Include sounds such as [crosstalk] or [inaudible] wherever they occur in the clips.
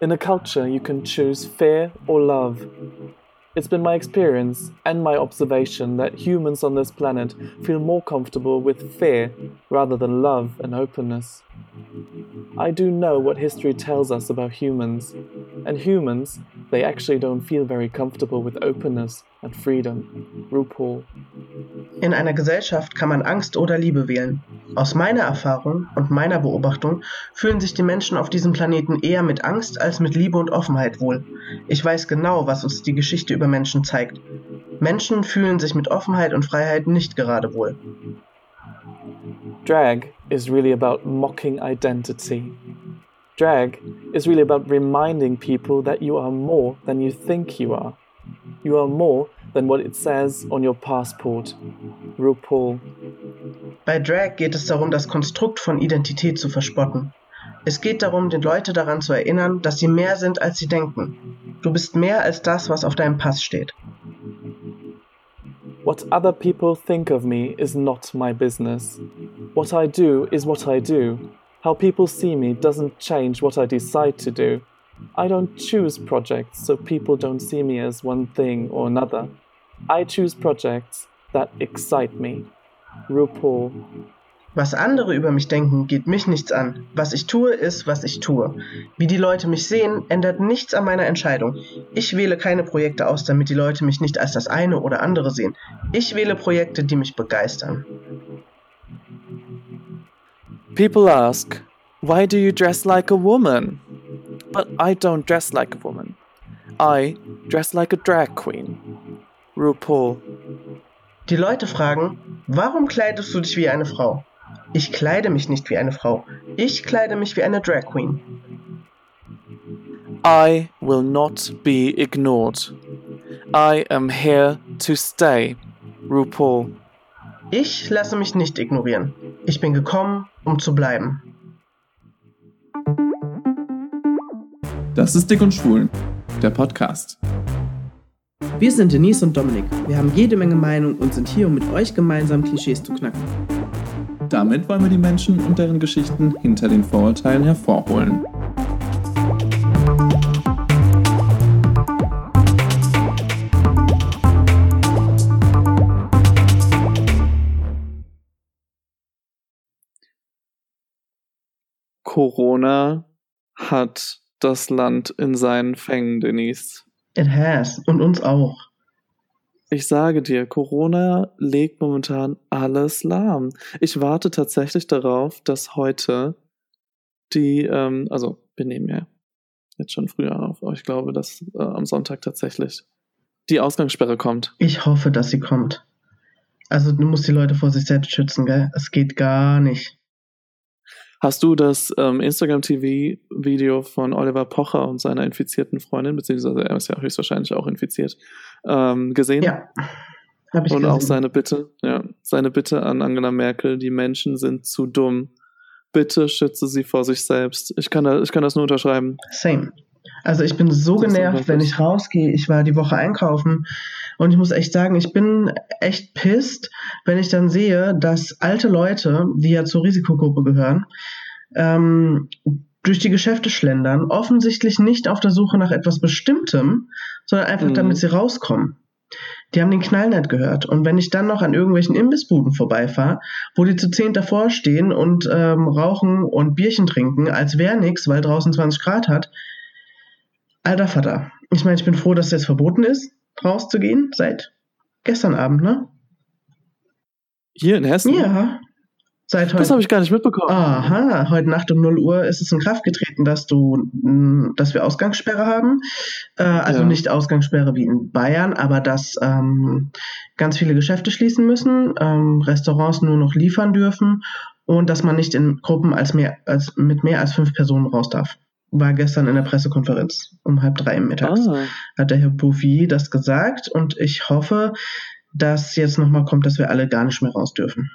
In a culture, you can choose fear or love. It's been my experience and my observation that humans on this planet feel more comfortable with fear rather than love and openness. I do know what history tells us about humans, and humans, they actually don't feel very comfortable with openness and freedom. RuPaul. In einer Gesellschaft kann man Angst oder Liebe wählen. Aus meiner Erfahrung und meiner Beobachtung fühlen sich die Menschen auf diesem Planeten eher mit Angst als mit Liebe und Offenheit wohl. Ich weiß genau, was uns die Geschichte über Menschen zeigt. Menschen fühlen sich mit Offenheit und Freiheit nicht gerade wohl. Drag is really about mocking identity. Drag is really about reminding people that you are more than you think you are. You are more than what it says on your passport. RuPaul. Bei Drag geht es darum, das Konstrukt von Identität zu verspotten. Es geht darum, den Leute daran zu erinnern, dass sie mehr sind, als sie denken. Du bist mehr als das, was auf deinem Pass steht. What other people think of me is not my business. What I do is what I do. How people see me doesn't change what I decide to do. I don't choose projects so people don't see me as one thing or another. I choose projects that excite me. RuPaul. Was andere über mich denken, geht mich nichts an. Was ich tue, ist, was ich tue. Wie die Leute mich sehen, ändert nichts an meiner Entscheidung. Ich wähle keine Projekte aus, damit die Leute mich nicht als das eine oder andere sehen. Ich wähle Projekte, die mich begeistern. People ask, why do you dress like a woman? But I don't dress like a woman. I dress like a drag queen. RuPaul. Die Leute fragen, warum kleidest du dich wie eine Frau? Ich kleide mich nicht wie eine Frau. Ich kleide mich wie eine Drag Queen. I will not be ignored. I am here to stay. RuPaul. Ich lasse mich nicht ignorieren. Ich bin gekommen, um zu bleiben. Das ist Dick und Schwul, der Podcast. Wir sind Denise und Dominik. Wir haben jede Menge Meinung und sind hier, um mit euch gemeinsam Klischees zu knacken. Damit wollen wir die Menschen und deren Geschichten hinter den Vorurteilen hervorholen. Corona hat das Land in seinen Fängen, Denise. It has. Und uns auch. Ich sage dir, Corona legt momentan alles lahm. Ich warte tatsächlich darauf, dass heute die, ähm, also wir nehmen ja jetzt schon früher auf, aber ich glaube, dass äh, am Sonntag tatsächlich die Ausgangssperre kommt. Ich hoffe, dass sie kommt. Also du musst die Leute vor sich selbst schützen, gell? Es geht gar nicht. Hast du das ähm, Instagram-TV-Video von Oliver Pocher und seiner infizierten Freundin, beziehungsweise er ist ja höchstwahrscheinlich auch infiziert, ähm, gesehen? Ja. Hab ich und gesehen. auch seine Bitte, ja, seine Bitte an Angela Merkel, die Menschen sind zu dumm. Bitte schütze sie vor sich selbst. Ich kann, da, ich kann das nur unterschreiben. Same. Also ich bin so genervt, wenn ich rausgehe. Ich war die Woche einkaufen und ich muss echt sagen, ich bin echt pisst, wenn ich dann sehe, dass alte Leute, die ja zur Risikogruppe gehören, ähm, durch die Geschäfte schlendern, offensichtlich nicht auf der Suche nach etwas Bestimmtem, sondern einfach Mhm. damit sie rauskommen. Die haben den Knall nicht gehört. Und wenn ich dann noch an irgendwelchen Imbissbuden vorbeifahre, wo die zu zehn davor stehen und ähm, rauchen und Bierchen trinken, als wäre nix, weil draußen 20 Grad hat, alter Vater. Ich meine, ich bin froh, dass es jetzt verboten ist, rauszugehen, seit gestern Abend, ne? Hier in Hessen? Ja. Seit Das heute. habe ich gar nicht mitbekommen. Aha, heute Nacht um 0 Uhr ist es in Kraft getreten, dass du, mh, dass wir Ausgangssperre haben. Äh, also Ja. nicht Ausgangssperre wie in Bayern, aber dass ähm, ganz viele Geschäfte schließen müssen, ähm, Restaurants nur noch liefern dürfen und dass man nicht in Gruppen als mehr, als, mit mehr als fünf Personen raus darf. War gestern in der Pressekonferenz um halb drei mittags. Ah, Hat der Herr Bouvier das gesagt und ich hoffe, dass jetzt nochmal kommt, dass wir alle gar nicht mehr raus dürfen.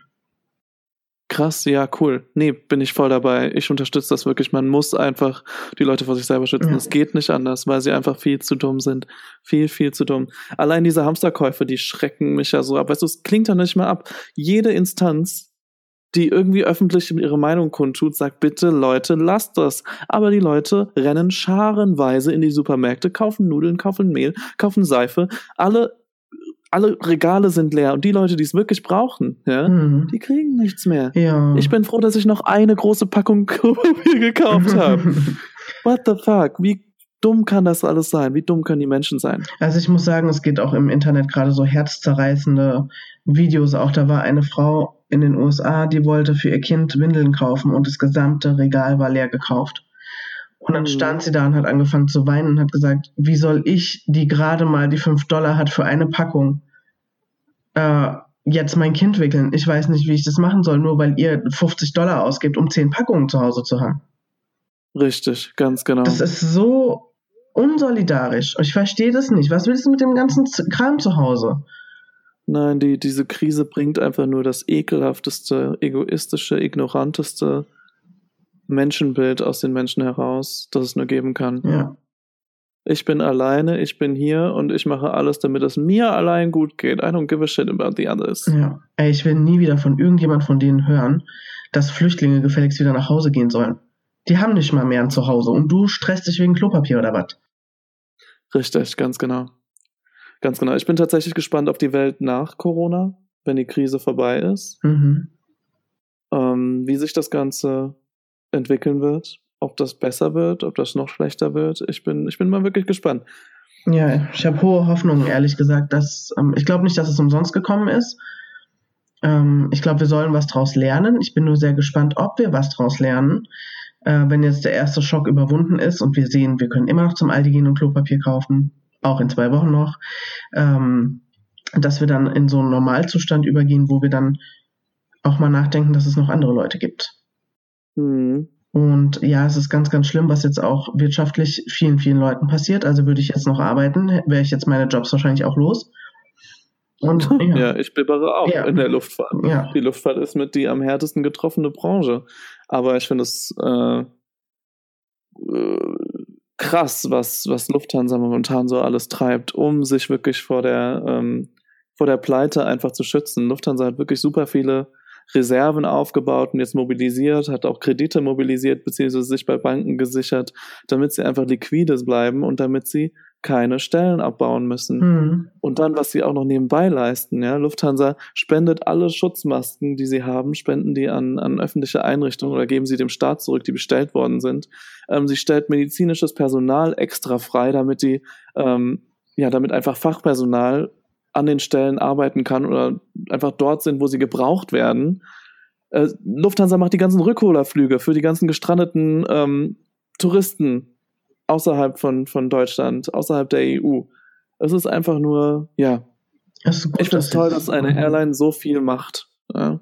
krass, ja, cool. Nee, bin ich voll dabei. Ich unterstütze das wirklich. Man muss einfach die Leute vor sich selber schützen. Ja. Es geht nicht anders, weil sie einfach viel zu dumm sind. Viel, viel zu dumm. Allein diese Hamsterkäufe, die schrecken mich ja so ab. Weißt du, es klingt ja nicht mal ab. Jede Instanz, die irgendwie öffentlich ihre Meinung kundtut, sagt, bitte Leute, lasst das. Aber die Leute rennen scharenweise in die Supermärkte, kaufen Nudeln, kaufen Mehl, kaufen Seife. Alle, alle Regale sind leer. Und die Leute, die es wirklich brauchen, ja, Mhm. die kriegen nichts mehr. Ja. Ich bin froh, dass ich noch eine große Packung [laughs] Klopapier gekauft habe. [laughs] What the fuck? Wie dumm kann das alles sein? Wie dumm können die Menschen sein? Also ich muss sagen, es geht auch im Internet gerade so herzzerreißende Videos. Auch da war eine Frau in den USA, die wollte für ihr Kind Windeln kaufen und das gesamte Regal war leer gekauft. Und dann Mhm. stand sie da und hat angefangen zu weinen und hat gesagt, wie soll ich, die gerade mal die 5 Dollar hat für eine Packung, äh, jetzt mein Kind wickeln? Ich weiß nicht, wie ich das machen soll, nur weil ihr 50 Dollar ausgibt, um 10 Packungen zu Hause zu haben. Richtig, ganz genau. Das ist so unsolidarisch. Ich verstehe das nicht. Was willst du mit dem ganzen Kram zu Hause? Nein, die, diese Krise bringt einfach nur das ekelhafteste, egoistische, ignoranteste Menschenbild aus den Menschen heraus, das es nur geben kann. Ja. Ich bin alleine, ich bin hier und ich mache alles, damit es mir allein gut geht. I don't give a shit about the others. Ja. Ey, ich will nie wieder von irgendjemand von denen hören, dass Flüchtlinge gefälligst wieder nach Hause gehen sollen. Die haben nicht mal mehr ein Zuhause und du stresst dich wegen Klopapier oder was? Richtig, ganz genau. Ganz genau. Ich bin tatsächlich gespannt auf die Welt nach Corona, wenn die Krise vorbei ist, Mhm. ähm, wie sich das Ganze entwickeln wird, ob das besser wird, ob das noch schlechter wird. Ich bin, ich bin mal wirklich gespannt. Ja, ich habe hohe Hoffnungen, ehrlich gesagt, dass ähm, ich glaube nicht, dass es umsonst gekommen ist. Ähm, ich glaube, wir sollen was draus lernen. Ich bin nur sehr gespannt, ob wir was draus lernen. Äh, wenn jetzt der erste Schock überwunden ist und wir sehen, wir können immer noch zum Aldi gehen und Klopapier kaufen, auch in zwei Wochen noch, ähm, dass wir dann in so einen Normalzustand übergehen, wo wir dann auch mal nachdenken, dass es noch andere Leute gibt. Hm. Und ja, es ist ganz, ganz schlimm, was jetzt auch wirtschaftlich vielen, vielen Leuten passiert. Also würde ich jetzt noch arbeiten, wäre ich jetzt meine Jobs wahrscheinlich auch los. Und [laughs] Ja. ja, ich bibbere auch Ja. in der Luftfahrt. ja, Die Luftfahrt ist mit die am härtesten getroffene Branche. Aber ich finde es äh, äh, krass, was, was Lufthansa momentan so alles treibt, um sich wirklich vor der, ähm, vor der Pleite einfach zu schützen. Lufthansa hat wirklich super viele Reserven aufgebaut und jetzt mobilisiert, hat auch Kredite mobilisiert, beziehungsweise sich bei Banken gesichert, damit sie einfach liquides bleiben und damit sie keine Stellen abbauen müssen. hm, Und dann, was sie auch noch nebenbei leisten, ja, Lufthansa spendet alle Schutzmasken, die sie haben, spenden die an, an öffentliche Einrichtungen oder geben sie dem Staat zurück, die bestellt worden sind. Ähm, sie stellt medizinisches Personal extra frei, damit die, ähm, ja, damit einfach Fachpersonal an den Stellen arbeiten kann oder einfach dort sind, wo sie gebraucht werden. Äh, Lufthansa macht die ganzen Rückholerflüge für die ganzen gestrandeten ähm, Touristen außerhalb von, von Deutschland, außerhalb der EU. Es ist einfach nur, ja, es ist gut, ich finde es toll, dass eine Airline so viel macht. Ja.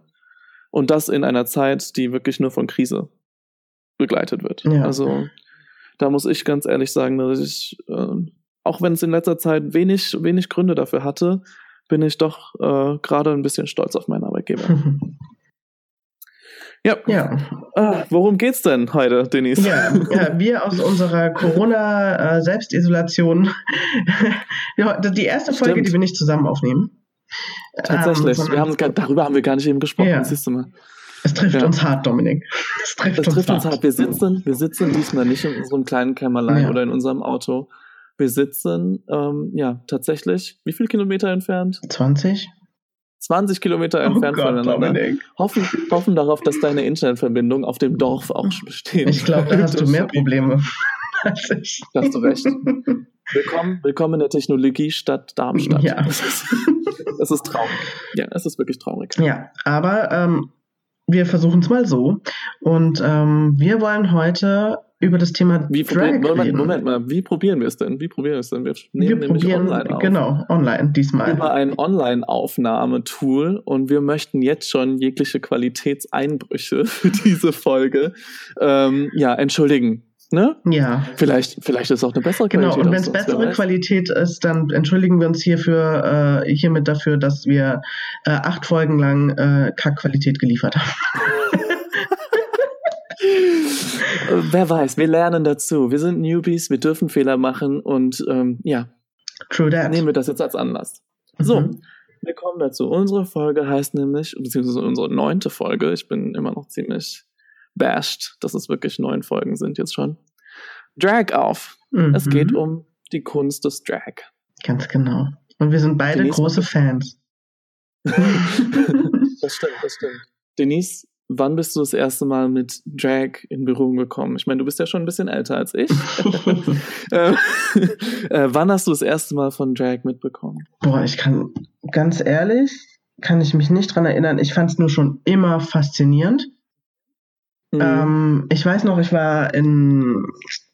Und das in einer Zeit, die wirklich nur von Krise begleitet wird. Ja. Also da muss ich ganz ehrlich sagen, dass ich, äh, auch wenn es in letzter Zeit wenig, wenig Gründe dafür hatte, bin ich doch äh, gerade ein bisschen stolz auf meinen Arbeitgeber. [laughs] Ja, Ja, ah, worum geht's denn heute, Denise? ja, ja, wir aus unserer Corona-Selbstisolation. [laughs] ist die erste Folge, Stimmt. die wir nicht zusammen aufnehmen. Tatsächlich, Ähm, wir haben, darüber haben wir gar nicht eben gesprochen, Ja. siehst du mal. es trifft ja. uns hart, Dominik. [laughs] Es trifft, Das uns, trifft hart. uns hart. Wir sitzen, wir sitzen diesmal nicht in unserem kleinen Kämmerlein oder in unserem Auto. Wir sitzen, ähm, ja, tatsächlich, wie viele Kilometer entfernt? 20? 20 Kilometer entfernt voneinander. Hoffen, hoffen darauf, dass deine Internetverbindung auf dem Dorf auch besteht. Ich glaube, da hast du mehr Probleme als ich. Da hast du recht. Willkommen, willkommen in der Technologiestadt Darmstadt. Ja. Es ist, es ist traurig. Ja, es ist wirklich traurig. Ja, aber ähm, wir versuchen es mal so. Und ähm, wir wollen heute über das Thema Wie Drag Moment, reden. Moment mal, wie probieren wir es denn? Wie probieren wir es denn? Wir nehmen wir nämlich online auf. genau, online diesmal. über ein Online-Aufnahmetool und wir möchten jetzt schon jegliche Qualitätseinbrüche [laughs] für diese Folge ähm, ja entschuldigen. Ne? Ja, Vielleicht, vielleicht ist auch eine bessere genau. Qualität. Und wenn es bessere. Qualität ist, dann entschuldigen wir uns hierfür, äh, hiermit dafür, dass wir äh, acht Folgen lang äh, Kackqualität geliefert haben. [laughs] Äh, wer weiß, wir lernen dazu. Wir sind Newbies, wir dürfen Fehler machen und ähm, ja, True that. nehmen wir das jetzt als Anlass. So, Mhm. Wir kommen dazu. Unsere Folge heißt nämlich, beziehungsweise unsere neunte Folge, ich bin immer noch ziemlich bashed, dass es wirklich neun Folgen sind jetzt schon. Drag auf. Mhm. Es geht um die Kunst des Drag. Ganz genau. Und wir sind beide Denise, große Fans. [laughs] das stimmt, das stimmt. Denise, wann bist du das erste Mal mit Drag in Berührung gekommen? Ich meine, du bist ja schon ein bisschen älter als ich. [laughs] Ähm, äh, wann hast du das erste Mal von Drag mitbekommen? Boah, ich kann, ganz ehrlich, kann ich mich nicht dran erinnern. Ich fand es nur schon immer faszinierend. Mhm. Ähm, ich weiß noch, ich war in,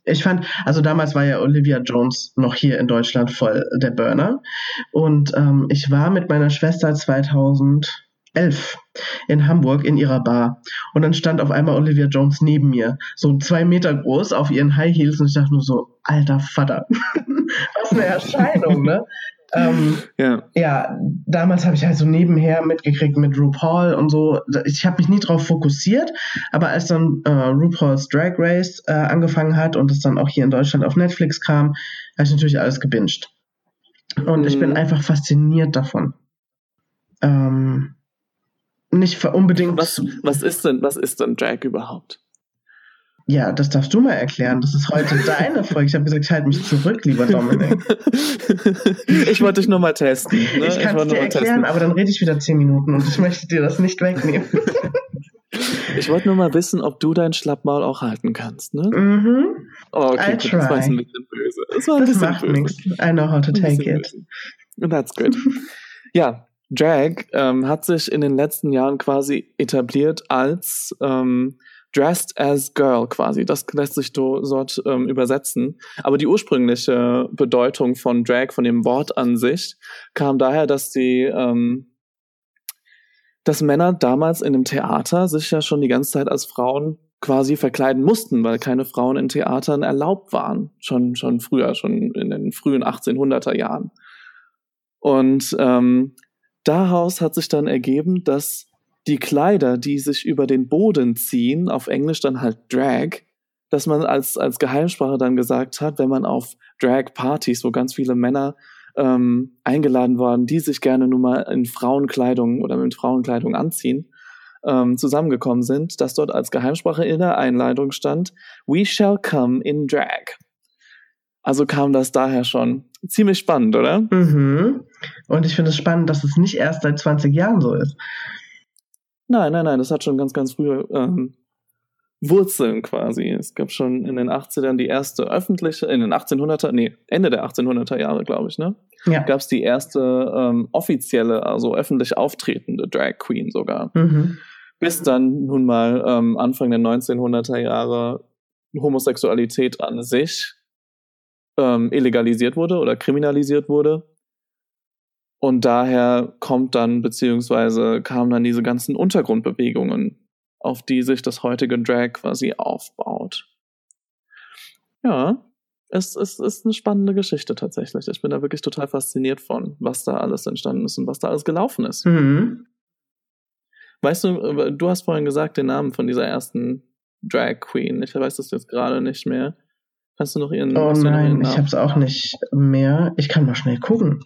ich fand, also damals war ja Olivia Jones noch hier in Deutschland voll der Burner. Und ähm, ich war mit meiner Schwester 2011 in Hamburg in ihrer Bar. Und dann stand auf einmal Olivia Jones neben mir, so zwei Meter groß auf ihren High Heels. Und ich dachte nur so, alter Vater, [laughs] was eine Erscheinung, ne? Ähm, ja. ja, damals habe ich halt so nebenher mitgekriegt mit RuPaul und so. Ich habe mich nie drauf fokussiert, aber als dann äh, RuPaul's Drag Race äh, angefangen hat und es dann auch hier in Deutschland auf Netflix kam, habe ich natürlich alles gebinged. Und ich bin Mhm. einfach fasziniert davon. Ähm, nicht unbedingt. Was, was ist denn, was ist denn Drag überhaupt? Ja, das darfst du mal erklären. Das ist heute [laughs] deine Folge. Ich habe gesagt, ich halte mich zurück, lieber Dominik. ich wollte dich nur mal testen. Ne? Ich kann es dir erklären, aber dann rede ich wieder zehn Minuten und ich möchte dir das nicht wegnehmen. [laughs] Ich wollte nur mal wissen, ob du dein Schlappmaul auch halten kannst. Ne? mhm. Oh, okay, gut, das war ein bisschen böse. Das war ein Das bisschen macht böse. nichts. I know how to take it. böse. That's good. [laughs] ja, Drag ähm, hat sich in den letzten Jahren quasi etabliert als ähm, Dressed as Girl quasi. Das lässt sich do, dort ähm, übersetzen. Aber die ursprüngliche Bedeutung von Drag, von dem Wort an sich, kam daher, dass die ähm, dass Männer damals in dem Theater sich ja schon die ganze Zeit als Frauen quasi verkleiden mussten, weil keine Frauen in Theatern erlaubt waren. Schon, schon früher, schon in den frühen 1800er Jahren. Und ähm, daraus hat sich dann ergeben, dass die Kleider, die sich über den Boden ziehen, auf Englisch dann halt Drag, dass man als, als Geheimsprache dann gesagt hat, wenn man auf Drag-Partys, wo ganz viele Männer ähm, eingeladen worden, die sich gerne nun mal in Frauenkleidung oder mit Frauenkleidung anziehen, ähm, zusammengekommen sind, dass dort als Geheimsprache in der Einleitung stand, We shall come in drag. Also kam das daher schon. Ziemlich spannend, oder? Mhm. Und ich finde es spannend, dass es nicht erst seit 20 Jahren so ist. Nein, nein, nein, das hat schon ganz, ganz frühe ähm, Wurzeln quasi. Es gab schon in den 80ern die erste öffentliche, in den 1800er, nee, Ende der 1800er Jahre, glaube ich, ne? Ja. Gab es die erste ähm, offizielle, also öffentlich auftretende Drag Queen sogar. Mhm. Bis dann nun mal ähm, Anfang der 1900er Jahre Homosexualität an sich ähm, illegalisiert wurde oder kriminalisiert wurde. Und daher kommt dann, beziehungsweise kamen dann diese ganzen Untergrundbewegungen, auf die sich das heutige Drag quasi aufbaut. Ja, es, es ist eine spannende Geschichte tatsächlich. Ich bin da wirklich total fasziniert von, was da alles entstanden ist und was da alles gelaufen ist. Mhm. Weißt du, äh, du hast vorhin gesagt den Namen von dieser ersten Drag Queen. Ich weiß das jetzt gerade nicht mehr. Kannst du noch ihren, Oh ihren nein, ich habe es auch nicht mehr. Ich kann mal schnell gucken.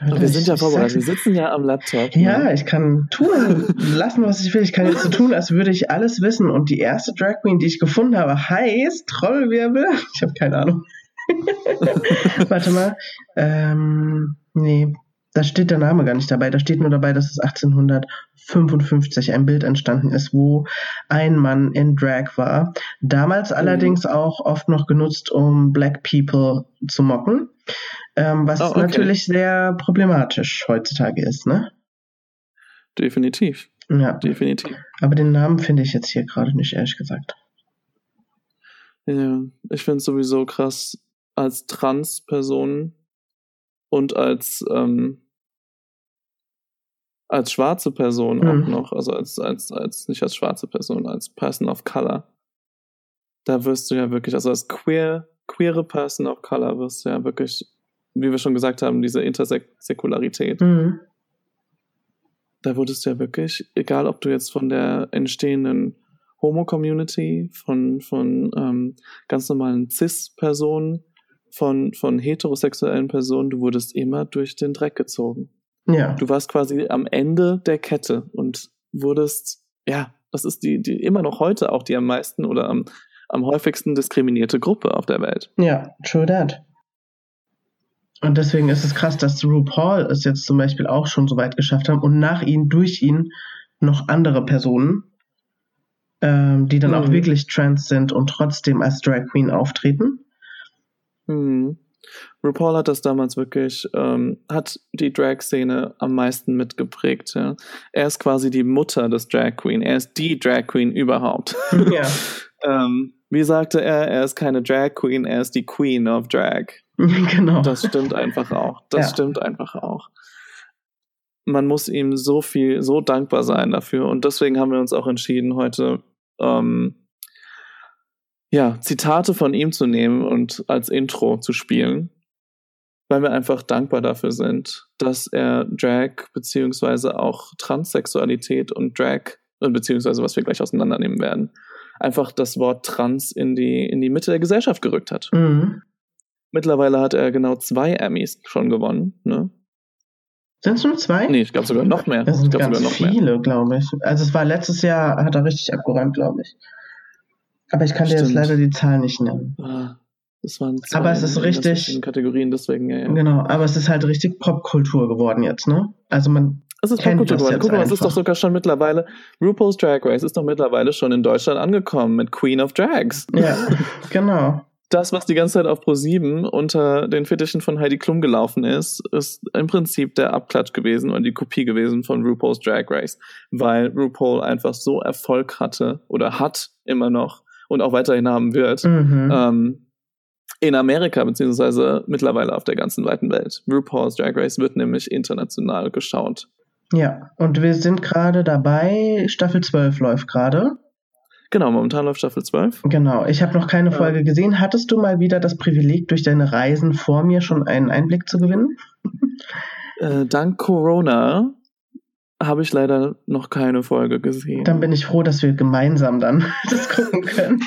Wir sind ja vorbereitet. Wir sitzen ja am Laptop. Ja, ne? ich kann tun, lassen, was ich will. Ich kann jetzt so tun, als würde ich alles wissen. Und die erste Drag Queen, die ich gefunden habe, heißt Trommelwirbel. Ich habe keine Ahnung. [laughs] Warte mal. Ähm, nee, da steht der Name gar nicht dabei. Da steht nur dabei, dass es 1855 ein Bild entstanden ist, wo ein Mann in Drag war. Damals allerdings auch oft noch genutzt, um Black People zu mocken. Ähm, was Oh, okay. natürlich sehr problematisch heutzutage ist, ne? Definitiv. Ja. Definitiv. Aber den Namen finde ich jetzt hier gerade nicht, ehrlich gesagt. Ja, ich finde es sowieso krass, als Trans-Person und als, ähm, als schwarze Person Mhm. auch noch, also als, als, als, nicht als schwarze Person, als Person of Color. Da wirst du ja wirklich, also als queer, queere Person of Color wirst du ja wirklich, wie wir schon gesagt haben, diese Intersäkularität. Mhm. da wurdest du ja wirklich, egal ob du jetzt von der entstehenden Homo-Community, von, von ähm, ganz normalen Cis-Personen, von, von heterosexuellen Personen, du wurdest immer durch den Dreck gezogen. Ja. Du warst quasi am Ende der Kette und wurdest, ja, das ist die, die immer noch heute auch die am meisten oder am, am häufigsten diskriminierte Gruppe auf der Welt. Ja, true that. Und deswegen ist es krass, dass RuPaul es jetzt zum Beispiel auch schon so weit geschafft haben und nach ihnen, durch ihn noch andere Personen, ähm, die dann Mhm. auch wirklich trans sind und trotzdem als Drag Queen auftreten. Hm. RuPaul hat das damals wirklich, ähm, hat die Drag-Szene am meisten mitgeprägt. Ja. Er ist quasi die Mutter des Drag Queen. Er ist die Drag Queen überhaupt. Ja. [laughs] ähm, wie sagte er, er ist keine Drag Queen, er ist die Queen of Drag. [laughs] genau. Das stimmt einfach auch. Das Ja. stimmt einfach auch. Man muss ihm so viel, so dankbar sein dafür. Und deswegen haben wir uns auch entschieden, heute ähm, ja, Zitate von ihm zu nehmen und als Intro zu spielen. Weil wir einfach dankbar dafür sind, dass er Drag beziehungsweise auch Transsexualität und Drag, äh, beziehungsweise was wir gleich auseinandernehmen werden, einfach das Wort Trans in die, in die Mitte der Gesellschaft gerückt hat. Mhm. Mittlerweile hat er genau zwei Emmys schon gewonnen. Ne? Sind es nur zwei? Nee, ich glaube sogar noch mehr. Das ich sind ganz sogar noch viele, glaube ich. Also es war letztes Jahr, hat er richtig abgeräumt, glaube ich. Aber ich kann dir jetzt Stimmt. leider die Zahl nicht nennen. Ah, Das waren zwei Aber es ist richtig- Kategorien, deswegen ja. ja. Genau, aber es ist halt richtig Popkultur geworden jetzt, ne? Also man, Es ist Popkultur geworden. Guck mal, es ist doch sogar schon mittlerweile, RuPaul's Drag Race ist doch mittlerweile schon in Deutschland angekommen mit Queen of Drags. ja, genau. Das, was die ganze Zeit auf Pro7 unter den Fittichen von Heidi Klum gelaufen ist, ist im Prinzip der Abklatsch gewesen und die Kopie gewesen von RuPaul's Drag Race, weil RuPaul einfach so Erfolg hatte oder hat immer noch und auch weiterhin haben wird. Mhm. ähm, in Amerika, beziehungsweise mittlerweile auf der ganzen weiten Welt. RuPaul's Drag Race wird nämlich international geschaut. Ja, und wir sind gerade dabei, Staffel 12 läuft gerade. Genau, momentan läuft Staffel 12. Genau, ich habe noch keine Ja. Folge gesehen. Hattest du mal wieder das Privileg, durch deine Reisen vor mir schon einen Einblick zu gewinnen? Äh, dank Corona habe ich leider noch keine Folge gesehen. Dann bin ich froh, dass wir gemeinsam dann [laughs] das gucken können.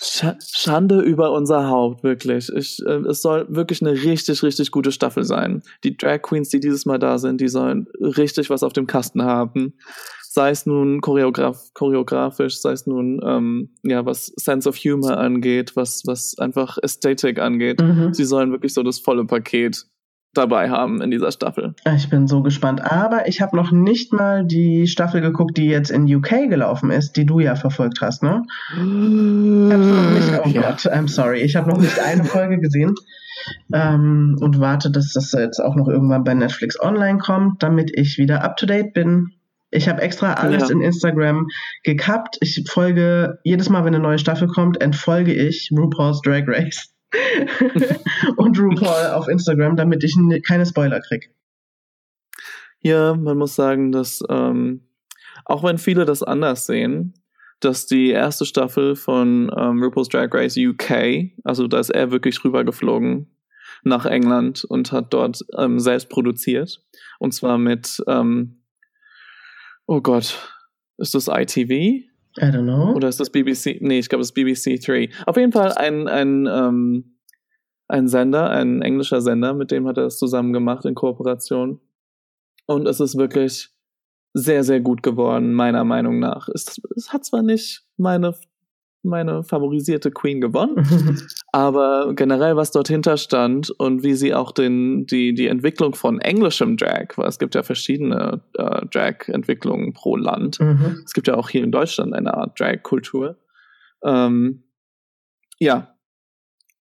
Sch Schande über unser Haupt, wirklich. Ich, äh, es soll wirklich eine richtig, richtig gute Staffel sein. Die Drag Queens, die dieses Mal da sind, die sollen richtig was auf dem Kasten haben. Sei es nun choreograf choreografisch, sei es nun, ähm, ja, was Sense of Humor angeht, was, was einfach Ästhetik angeht. Mhm. Sie sollen wirklich so das volle Paket dabei haben in dieser Staffel. Ich bin so gespannt. Aber ich habe noch nicht mal die Staffel geguckt, die jetzt in UK gelaufen ist, die du ja verfolgt hast, ne? Ich hab's noch nicht, oh Ja. Gott, I'm sorry. Ich habe noch nicht eine Folge gesehen ähm, und warte, dass das jetzt auch noch irgendwann bei Netflix online kommt, damit ich wieder up to date bin. Ich habe extra alles Ja. in Instagram gekappt. Ich folge jedes Mal, wenn eine neue Staffel kommt, entfolge ich RuPaul's Drag Race [laughs] und RuPaul auf Instagram, damit ich keine Spoiler krieg. Ja, man muss sagen, dass ähm, auch wenn viele das anders sehen, dass die erste Staffel von ähm, RuPaul's Drag Race UK, also da ist er wirklich rübergeflogen nach England und hat dort ähm, selbst produziert. Und zwar mit, ähm, oh Gott, ist das ITV? I don't know. Oder ist das BBC? Nee, ich glaube, es ist BBC 3. Auf jeden Fall ein, ein, ähm, ein Sender, ein englischer Sender, mit dem hat er es zusammen gemacht in Kooperation. Und es ist wirklich sehr, sehr gut geworden, meiner Meinung nach. Es, es hat zwar nicht meine, meine favorisierte Queen gewonnen, [laughs] aber generell, was dort hinter stand und wie sie auch den, die, die Entwicklung von englischem Drag, weil es gibt ja verschiedene äh, Drag-Entwicklungen pro Land, mhm. es gibt ja auch hier in Deutschland eine Art Drag-Kultur. Ähm, ja,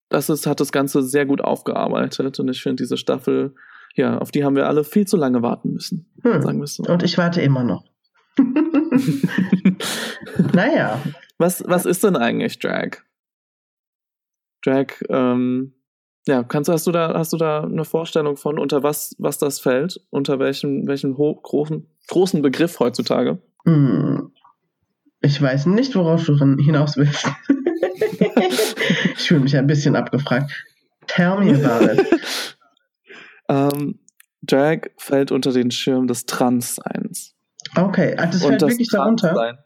das ist, hat das Ganze sehr gut aufgearbeitet und ich finde diese Staffel, ja, auf die haben wir alle viel zu lange warten müssen, Hm. sagen wir so. Und ich warte immer noch. [laughs] [laughs] naja, was, was ist denn eigentlich Drag? Drag, ähm, ja, kannst, hast du da, hast du da eine Vorstellung von, unter was, was das fällt? Unter welchem, welchem großen, großen Begriff heutzutage? hm, ich weiß nicht, worauf du hin- hinaus willst. [laughs] ich fühle mich ein bisschen abgefragt. Tell me about it. [laughs] ähm, Drag fällt unter den Schirm des Transseins. Okay, ah, das fällt wirklich darunter.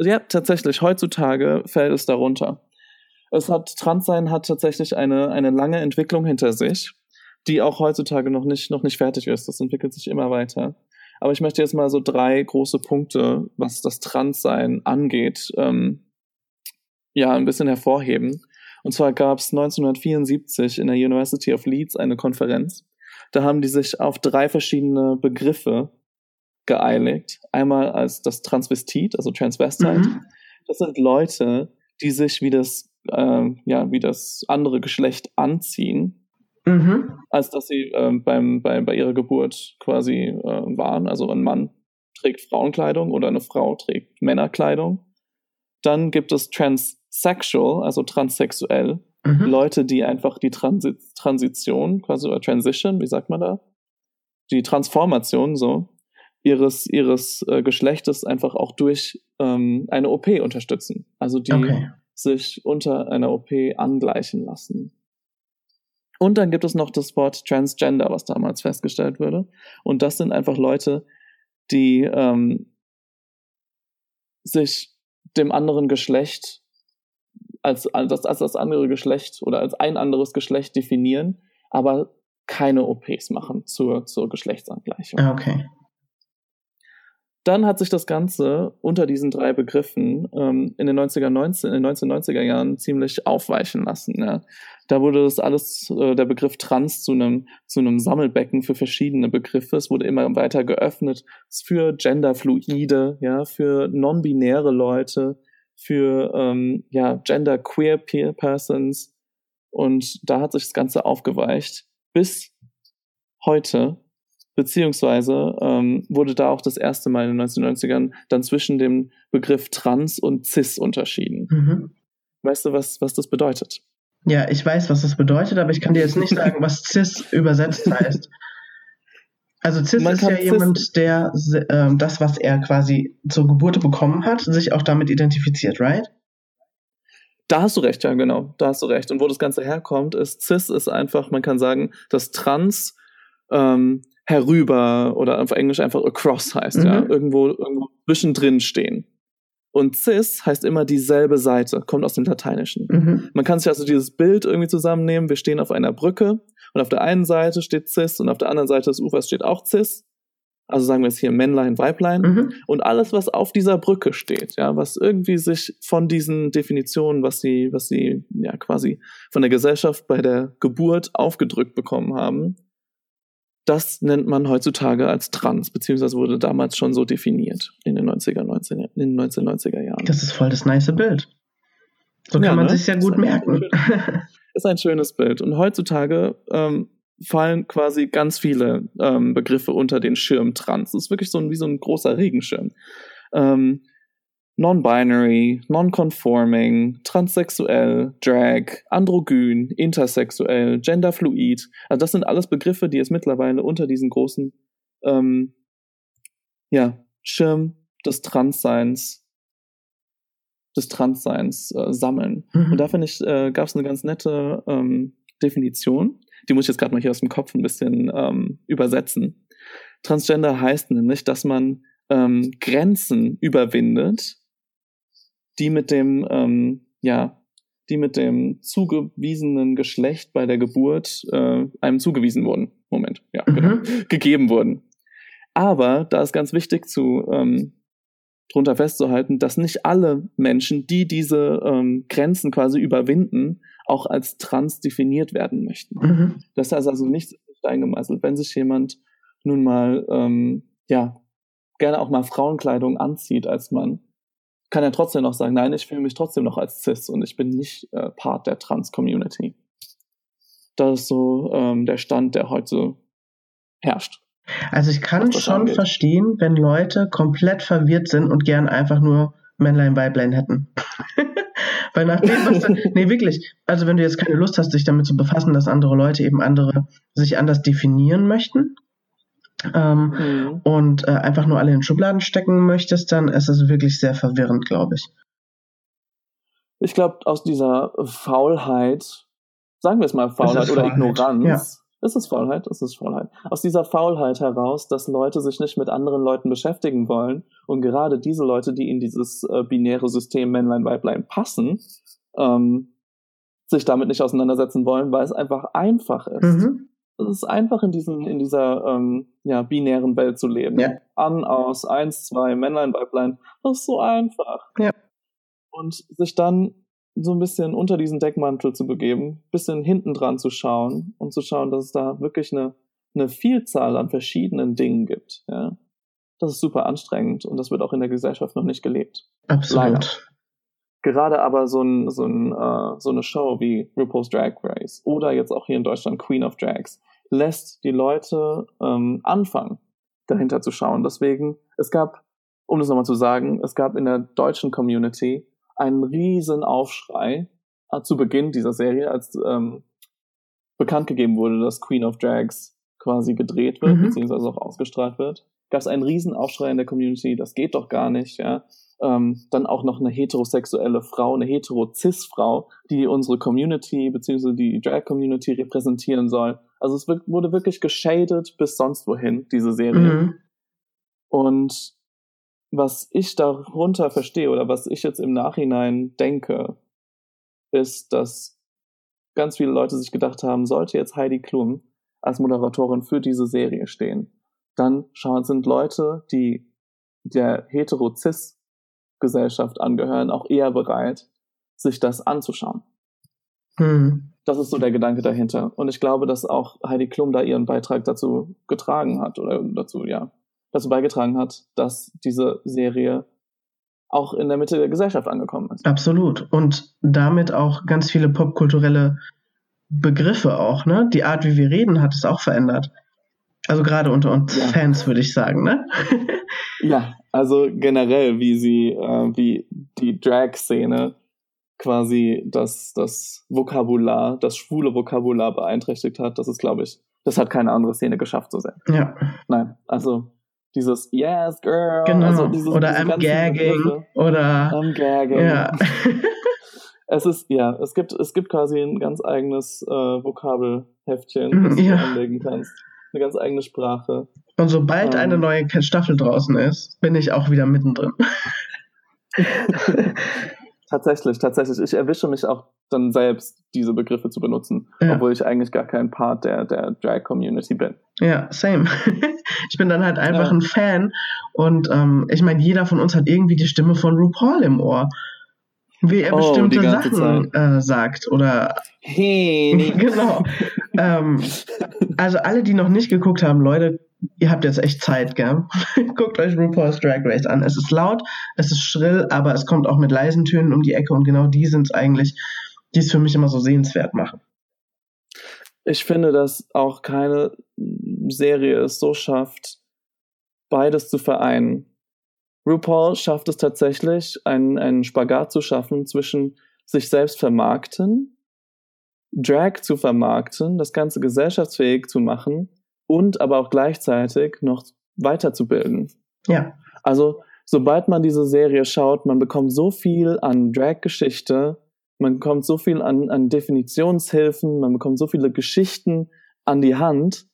Transsein- Ja, tatsächlich. Heutzutage fällt es darunter. Es hat Transsein hat tatsächlich eine, eine lange Entwicklung hinter sich. die auch heutzutage noch nicht, noch nicht fertig ist. Das entwickelt sich immer weiter. Aber ich möchte jetzt mal so drei große Punkte, was das Transsein angeht, ähm, ja, ein bisschen hervorheben. Und zwar gab es 1974 in der University of Leeds eine Konferenz. Da haben die sich auf drei verschiedene Begriffe geeinigt. Einmal als das Transvestit, also Transvestite. Mhm. Das sind Leute, die sich wie das, äh, ja, wie das andere Geschlecht anziehen, mhm. als dass sie äh, beim, bei, bei ihrer Geburt quasi äh, waren. Also ein Mann trägt Frauenkleidung oder eine Frau trägt Männerkleidung. Dann gibt es transsexual, also transsexuell. Mhm. Leute, die einfach die Transi Transition, quasi oder Transition, wie sagt man da? Die Transformation so ihres ihres äh, Geschlechtes einfach auch durch ähm, eine OP unterstützen. Also die okay. sich unter einer OP angleichen lassen. Und dann gibt es noch das Wort Transgender, was damals festgestellt wurde. Und das sind einfach Leute, die ähm, sich dem anderen Geschlecht als, als, als das andere Geschlecht oder als ein anderes Geschlecht definieren, aber keine OPs machen zur, zur Geschlechtsangleichung. Ah, okay. Dann hat sich das Ganze unter diesen drei Begriffen ähm, in, den 90er, 19, in den 1990er Jahren ziemlich aufweichen lassen. Ja. Da wurde das alles, äh, der Begriff Trans zu einem, zu Sammelbecken für verschiedene Begriffe. Es wurde immer weiter geöffnet für Genderfluide, ja, für non-binäre Leute, für ähm, ja, genderqueer Persons. Und da hat sich das Ganze aufgeweicht. Bis heute beziehungsweise ähm, wurde da auch das erste Mal in den 1990ern dann zwischen dem Begriff Trans und Cis unterschieden. Mhm. Weißt du, was, was das bedeutet? Ja, ich weiß, was das bedeutet, aber ich kann dir jetzt nicht sagen, was [laughs] Cis übersetzt heißt. Also Cis Man ist ja Cis jemand, der äh, das, was er quasi zur Geburt bekommen hat, sich auch damit identifiziert, right? Da hast du recht, ja, genau. Da hast du recht. Und wo das Ganze herkommt, ist Cis ist einfach, man kann sagen, dass Trans ähm, herüber oder auf Englisch einfach across heißt, mhm. ja, irgendwo, irgendwo zwischendrin stehen. Und cis heißt immer dieselbe Seite, kommt aus dem Lateinischen. Mhm. Man kann sich also dieses Bild irgendwie zusammennehmen. Wir stehen auf einer Brücke und auf der einen Seite steht cis und auf der anderen Seite des Ufers steht auch cis. Also sagen wir jetzt hier Männlein, Weiblein. Mhm. Und alles, was auf dieser Brücke steht, ja, was irgendwie sich von diesen Definitionen, was sie, was sie ja quasi von der Gesellschaft bei der Geburt aufgedrückt bekommen haben, das nennt man heutzutage als trans, beziehungsweise wurde damals schon so definiert in den 90er, 19, in den 1990er Jahren. Das ist voll das nice Bild. So kann ja, man ne? sich ja gut ist merken. Ein, ist ein schönes Bild. Und heutzutage ähm, fallen quasi ganz viele ähm, Begriffe unter den Schirm trans. Das ist wirklich so ein, wie so ein großer Regenschirm. Ähm, non-binary, non-conforming, transsexuell, drag, androgyn, intersexuell, genderfluid. Also das sind alles Begriffe, die es mittlerweile unter diesen großen ähm, ja, Schirm des Transseins des Transseins äh, sammeln. Mhm. Und da finde ich, äh, gab es eine ganz nette ähm, Definition. Die muss ich jetzt gerade mal hier aus dem Kopf ein bisschen ähm, übersetzen. Transgender heißt nämlich, dass man ähm, Grenzen überwindet, die mit dem, ähm, ja, die mit dem zugewiesenen Geschlecht bei der Geburt äh, einem zugewiesen wurden. Moment, ja, mhm. genau, gegeben wurden. Aber da ist ganz wichtig zu ähm, drunter festzuhalten, dass nicht alle Menschen, die diese ähm, Grenzen quasi überwinden, auch als trans definiert werden möchten. Mhm. Das heißt also nicht eingemeißelt. Wenn sich jemand nun mal ähm, ja gerne auch mal Frauenkleidung anzieht als Mann, kann er trotzdem noch sagen, nein, ich fühle mich trotzdem noch als cis und ich bin nicht äh, Part der Trans-Community. Das ist so ähm, der Stand, der heute herrscht. Also ich kann schon angeht. verstehen, wenn Leute komplett verwirrt sind und gern einfach nur Männlein, Weiblein hätten. [laughs] Weil nach dem, was da, [laughs] nee, wirklich, also wenn du jetzt keine Lust hast, dich damit zu befassen, dass andere Leute eben andere sich anders definieren möchten, ähm, mhm. und äh, einfach nur alle in Schubladen stecken möchtest, dann ist es wirklich sehr verwirrend, glaube ich. Ich glaube, aus dieser Faulheit, sagen wir es mal Faulheit oder Faulheit. Ignoranz, ja. ist es Faulheit, ist es Faulheit. Aus dieser Faulheit heraus, dass Leute sich nicht mit anderen Leuten beschäftigen wollen und gerade diese Leute, die in dieses äh, binäre System Männlein, Weiblein passen, ähm, sich damit nicht auseinandersetzen wollen, weil es einfach einfach ist. Mhm es ist einfach in, diesen, in dieser ähm, ja, binären Welt zu leben. Ja. An, aus, eins, zwei, Männlein, Weiblein. Das ist so einfach. Ja. Und sich dann so ein bisschen unter diesen Deckmantel zu begeben, bisschen hinten dran zu schauen und zu schauen, dass es da wirklich eine, eine Vielzahl an verschiedenen Dingen gibt. Ja. Das ist super anstrengend und das wird auch in der Gesellschaft noch nicht gelebt. Absolut. Leider. Gerade aber so, ein, so, ein, äh, so eine Show wie RuPaul's Drag Race oder jetzt auch hier in Deutschland Queen of Drags lässt die Leute ähm, anfangen, dahinter zu schauen. Deswegen, es gab, um das nochmal zu sagen, es gab in der deutschen Community einen riesen Aufschrei äh, zu Beginn dieser Serie, als ähm, bekannt gegeben wurde, dass Queen of Drags quasi gedreht wird, Mhm. beziehungsweise auch ausgestrahlt wird. Gab es einen riesen Aufschrei in der Community, das geht doch gar nicht, ja. Ähm, dann auch noch eine heterosexuelle Frau, eine hetero-cis-Frau, die unsere Community beziehungsweise die Drag-Community repräsentieren soll. Also es wurde wirklich geschadet bis sonst wohin, diese Serie. Mhm. Und was ich darunter verstehe oder was ich jetzt im Nachhinein denke, ist, dass ganz viele Leute sich gedacht haben, sollte jetzt Heidi Klum als Moderatorin für diese Serie stehen, dann schauen, sind Leute, die der hetero-cis-Gesellschaft angehören, auch eher bereit, sich das anzuschauen. Mhm. Das ist so der Gedanke dahinter. Und ich glaube, dass auch Heidi Klum da ihren Beitrag dazu getragen hat oder dazu, ja, dazu beigetragen hat, dass diese Serie auch in der Mitte der Gesellschaft angekommen ist. Absolut. Und damit auch ganz viele popkulturelle Begriffe auch, ne? Die Art, wie wir reden, hat es auch verändert. Also gerade unter uns Ja. Fans, würde ich sagen, ne? Ja, also generell, wie sie, äh, wie die Drag-Szene quasi das, das Vokabular, das schwule Vokabular beeinträchtigt hat, das ist, glaube ich, das hat keine andere Szene geschafft so sehr. ja, Nein, also dieses Yes, Girl, genau. also dieses, oder I'm gagging. Begriffe. Oder I'm gagging. ja. [laughs] Es ist, ja, es gibt, es gibt quasi ein ganz eigenes äh, Vokabelheftchen, Mhm, das du ja. anlegen kannst. Eine ganz eigene Sprache. Und sobald Ähm. eine neue Staffel draußen ist, bin ich auch wieder mittendrin. [laughs] [laughs] Tatsächlich, tatsächlich. Ich erwische mich auch dann selbst, diese Begriffe zu benutzen, Ja. obwohl ich eigentlich gar kein Part der, der Drag-Community bin. Ja, same. [laughs] ich bin dann halt einfach Ja. ein Fan und ähm, ich meine, jeder von uns hat irgendwie die Stimme von RuPaul im Ohr. Wie er Oh, bestimmte Sachen äh, sagt oder Hey. [laughs] genau. ähm, also alle, die noch nicht geguckt haben, Leute, ihr habt jetzt echt Zeit, gell? [laughs] Guckt euch RuPaul's Drag Race an. Es ist laut, es ist schrill, aber es kommt auch mit leisen Tönen um die Ecke und genau die sind es eigentlich, die es für mich immer so sehenswert machen. Ich finde, dass auch keine Serie es so schafft, beides zu vereinen. RuPaul schafft es tatsächlich, einen, einen Spagat zu schaffen zwischen sich selbst vermarkten, Drag zu vermarkten, das Ganze gesellschaftsfähig zu machen und aber auch gleichzeitig noch weiterzubilden. Ja, Also, sobald man diese Serie schaut, man bekommt so viel an Drag-Geschichte, man bekommt so viel an, an Definitionshilfen, man bekommt so viele Geschichten an die Hand,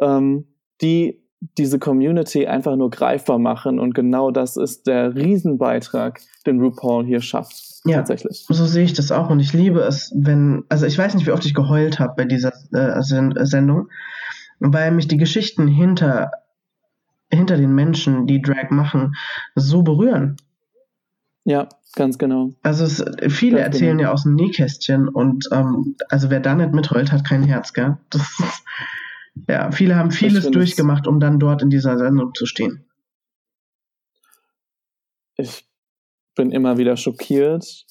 ähm, die diese Community einfach nur greifbar machen. Und genau das ist der Riesenbeitrag, den RuPaul hier schafft. Ja. Tatsächlich. so sehe ich das auch und ich liebe es, wenn, also ich weiß nicht, wie oft ich geheult habe bei dieser äh, Sen Sendung, weil mich die Geschichten hinter, hinter den Menschen, die Drag machen, so berühren. Ja, ganz genau. Also es, viele Ganz erzählen genau. ja aus dem Nähkästchen und ähm, also wer da nicht mitheult, hat kein Herz, gell? Das ist, ja, viele haben vieles durchgemacht, um dann dort in dieser Sendung zu stehen. ich bin immer wieder schockiert,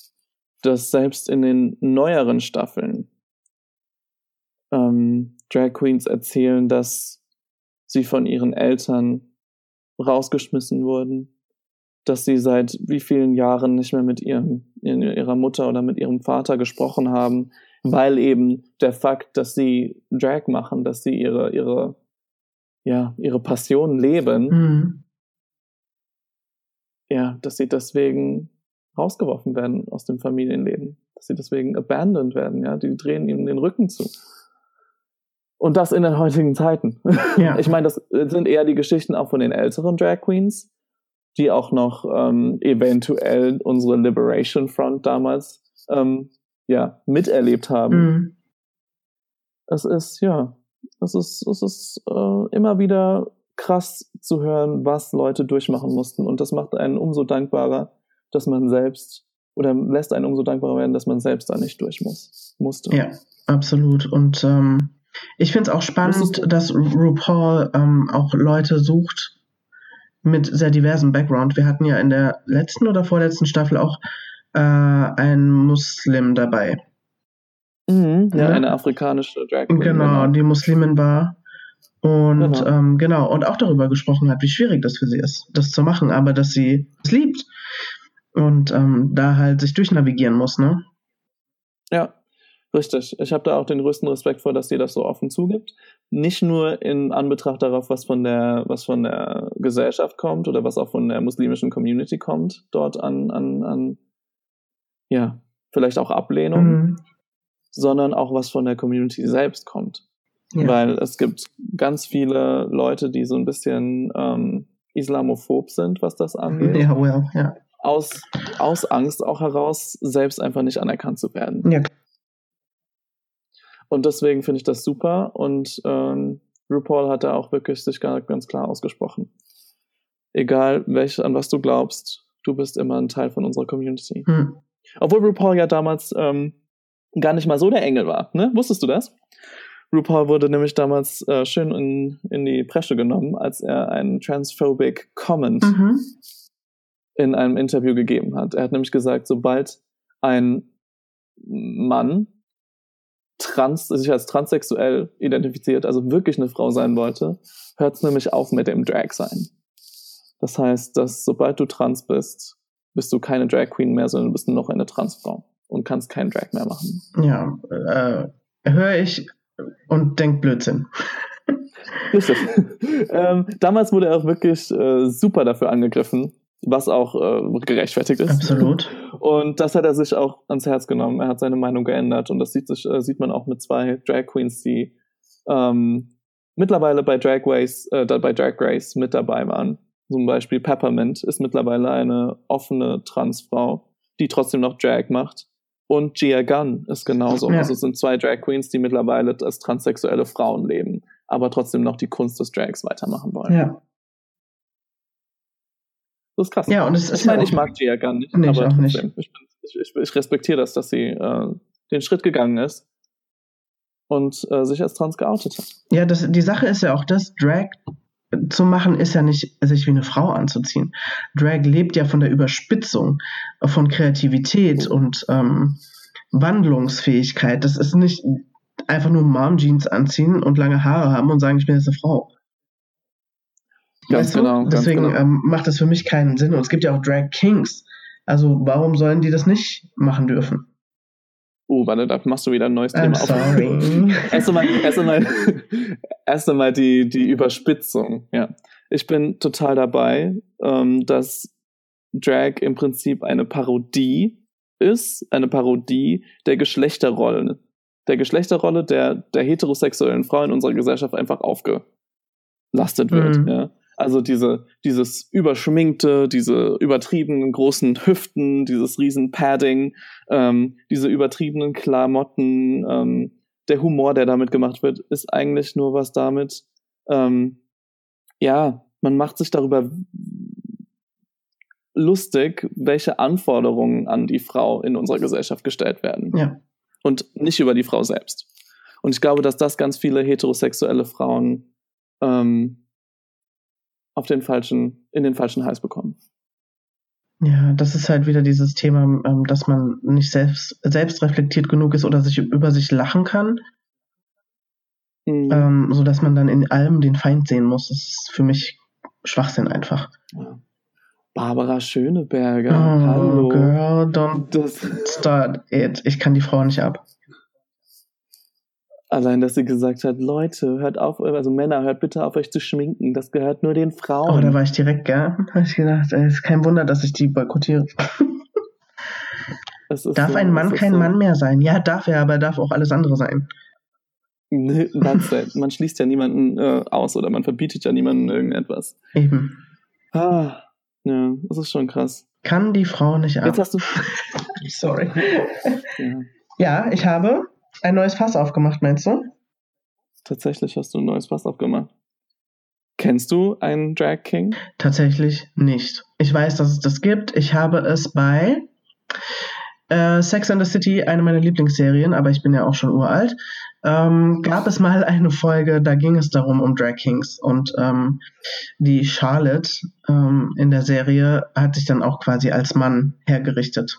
dass selbst in den neueren Staffeln ähm, Drag Queens erzählen, dass sie von ihren Eltern rausgeschmissen wurden, dass sie seit wie vielen Jahren nicht mehr mit ihrem, ihrer Mutter oder mit ihrem Vater gesprochen haben, weil eben der Fakt, dass sie Drag machen, dass sie ihre, ihre, ja, ihre Passion leben, Mhm. ja, dass sie deswegen rausgeworfen werden aus dem Familienleben, dass sie deswegen abandoned werden, ja, die drehen ihnen den Rücken zu. Und das in den heutigen Zeiten. Ja. [laughs] Ich meine, das sind eher die Geschichten auch von den älteren Drag Queens, die auch noch ähm, eventuell unsere Liberation Front damals ähm, ja, miterlebt haben. Mhm. Es ist, ja, es ist, es ist äh, immer wieder krass zu hören, was Leute durchmachen mussten. Und das macht einen umso dankbarer, dass man selbst oder lässt einen umso dankbarer werden, dass man selbst da nicht durch muss, musste. Ja, absolut. Und ähm, ich finde es auch spannend, dass RuPaul ähm, auch Leute sucht mit sehr diversem Background. Wir hatten ja in der letzten oder vorletzten Staffel auch äh, einen Muslim dabei. Mhm, ja, ja, eine afrikanische Drag Queen. Genau, genau, die Muslimin war. Und genau. Ähm, genau, und auch darüber gesprochen hat, wie schwierig das für sie ist, das zu machen, aber dass sie es liebt und ähm, da halt sich durchnavigieren muss, ne? Ja, richtig. Ich habe da auch den größten Respekt vor, dass sie das so offen zugibt. Nicht nur in Anbetracht darauf, was von der, was von der Gesellschaft kommt oder was auch von der muslimischen Community kommt, dort an, an, an ja, vielleicht auch Ablehnung, mhm. sondern auch was von der Community selbst kommt. Ja. Weil es gibt ganz viele Leute, die so ein bisschen ähm, islamophob sind, was das angeht. Ja, well, ja aus, aus Angst auch heraus, selbst einfach nicht anerkannt zu werden. Ja. Und deswegen finde ich das super und ähm, RuPaul hat da auch wirklich sich ganz klar ausgesprochen. Egal, welch, an was du glaubst, du bist immer ein Teil von unserer Community. Hm. Obwohl RuPaul ja damals ähm, gar nicht mal so der Engel war, ne? Wusstest du das? RuPaul wurde nämlich damals äh, schön in, in die Presche genommen, als er einen transphobic Comment mhm in einem Interview gegeben hat. Er hat nämlich gesagt, sobald ein Mann trans, sich als transsexuell identifiziert, also wirklich eine Frau sein wollte, hört es nämlich auf mit dem Drag sein. Das heißt, dass sobald du trans bist, bist du keine Drag Queen mehr, sondern bist nur noch eine Transfrau und kannst keinen Drag mehr machen. Ja, äh, höre ich und denk Blödsinn. [laughs] Richtig. [laughs] ähm, damals wurde er auch wirklich äh, super dafür angegriffen, was auch äh, gerechtfertigt ist. Absolut. Und das hat er sich auch ans Herz genommen. Er hat seine Meinung geändert und das sieht, sich, äh, sieht man auch mit zwei Drag Queens, die ähm, mittlerweile bei Drag Race, äh, bei Drag Race mit dabei waren. Zum Beispiel Peppermint ist mittlerweile eine offene Transfrau, die trotzdem noch Drag macht. Und Gia Gunn ist genauso. Ja. Also es sind zwei Drag Queens, die mittlerweile als transsexuelle Frauen leben, aber trotzdem noch die Kunst des Drags weitermachen wollen. Ja. Das ist krass. Ja, und es ich meine, ich mag die ja gar nicht, nee, aber ich, nicht. Ich, ich, ich, respektiere das, dass sie äh, den Schritt gegangen ist und äh, sich als trans geoutet hat. Ja, das, die Sache ist ja auch, dass Drag zu machen ist ja nicht, sich wie eine Frau anzuziehen. Drag lebt ja von der Überspitzung, von Kreativität und ähm, Wandlungsfähigkeit. Das ist nicht einfach nur Mom-Jeans anziehen und lange Haare haben und sagen, ich bin jetzt eine Frau. Ganz weißt genau. Deswegen genau. Ähm, macht das für mich keinen Sinn. Und es gibt ja auch Drag Kings. Also warum sollen die das nicht machen dürfen? Oh, warte, da machst du wieder ein neues I'm Thema sorry. auf. [laughs] erst einmal, erst einmal, [laughs] erst einmal die, die Überspitzung. Ja. Ich bin total dabei, ähm, dass Drag im Prinzip eine Parodie ist, eine Parodie der Geschlechterrollen. Der Geschlechterrolle der, der heterosexuellen Frau in unserer Gesellschaft einfach aufgelastet wird. Mhm. Ja. Also diese, dieses überschminkte, diese übertriebenen großen Hüften, dieses riesen Padding, ähm, diese übertriebenen Klamotten, ähm, der Humor, der damit gemacht wird, ist eigentlich nur was damit, ähm, ja, man macht sich darüber lustig, welche Anforderungen an die Frau in unserer Gesellschaft gestellt werden. Ja. Und nicht über die Frau selbst. Und ich glaube, dass das ganz viele heterosexuelle Frauen ähm, auf den falschen, in den falschen Hals bekommen. Ja, das ist halt wieder dieses Thema, ähm, dass man nicht selbst, selbst reflektiert genug ist oder sich über sich lachen kann. Mhm. Ähm, so dass man dann in allem den Feind sehen muss. Das ist für mich Schwachsinn einfach. Ja. Barbara Schöneberger. Oh, Hallo. Girl, don't das start it. Ich kann die Frau nicht ab. Allein, dass sie gesagt hat, Leute, hört auf, also Männer, hört bitte auf, euch zu schminken. Das gehört nur den Frauen. Oh, da war ich direkt, gell? Habe ich gedacht, es ist kein Wunder, dass ich die boykottiere. darf so, ein Mann kein so. Mann mehr sein? Ja, darf er, aber er darf auch alles andere sein. Nee, man schließt ja niemanden äh, aus oder man verbietet ja niemanden irgendetwas. Eben. Ah, ja, das ist schon krass. Kann die Frau nicht ab. Jetzt hast du. [laughs] Sorry. ja. ja, ich habe ein neues Fass aufgemacht, meinst du? tatsächlich hast du ein neues Fass aufgemacht. Kennst du einen Drag King? Tatsächlich nicht. Ich weiß, dass es das gibt. Ich habe es bei äh, Sex and the City, eine meiner Lieblingsserien, aber ich bin ja auch schon uralt, ähm, gab es mal eine Folge, da ging es darum um Drag Kings und ähm, die Charlotte ähm, in der Serie hat sich dann auch quasi als Mann hergerichtet.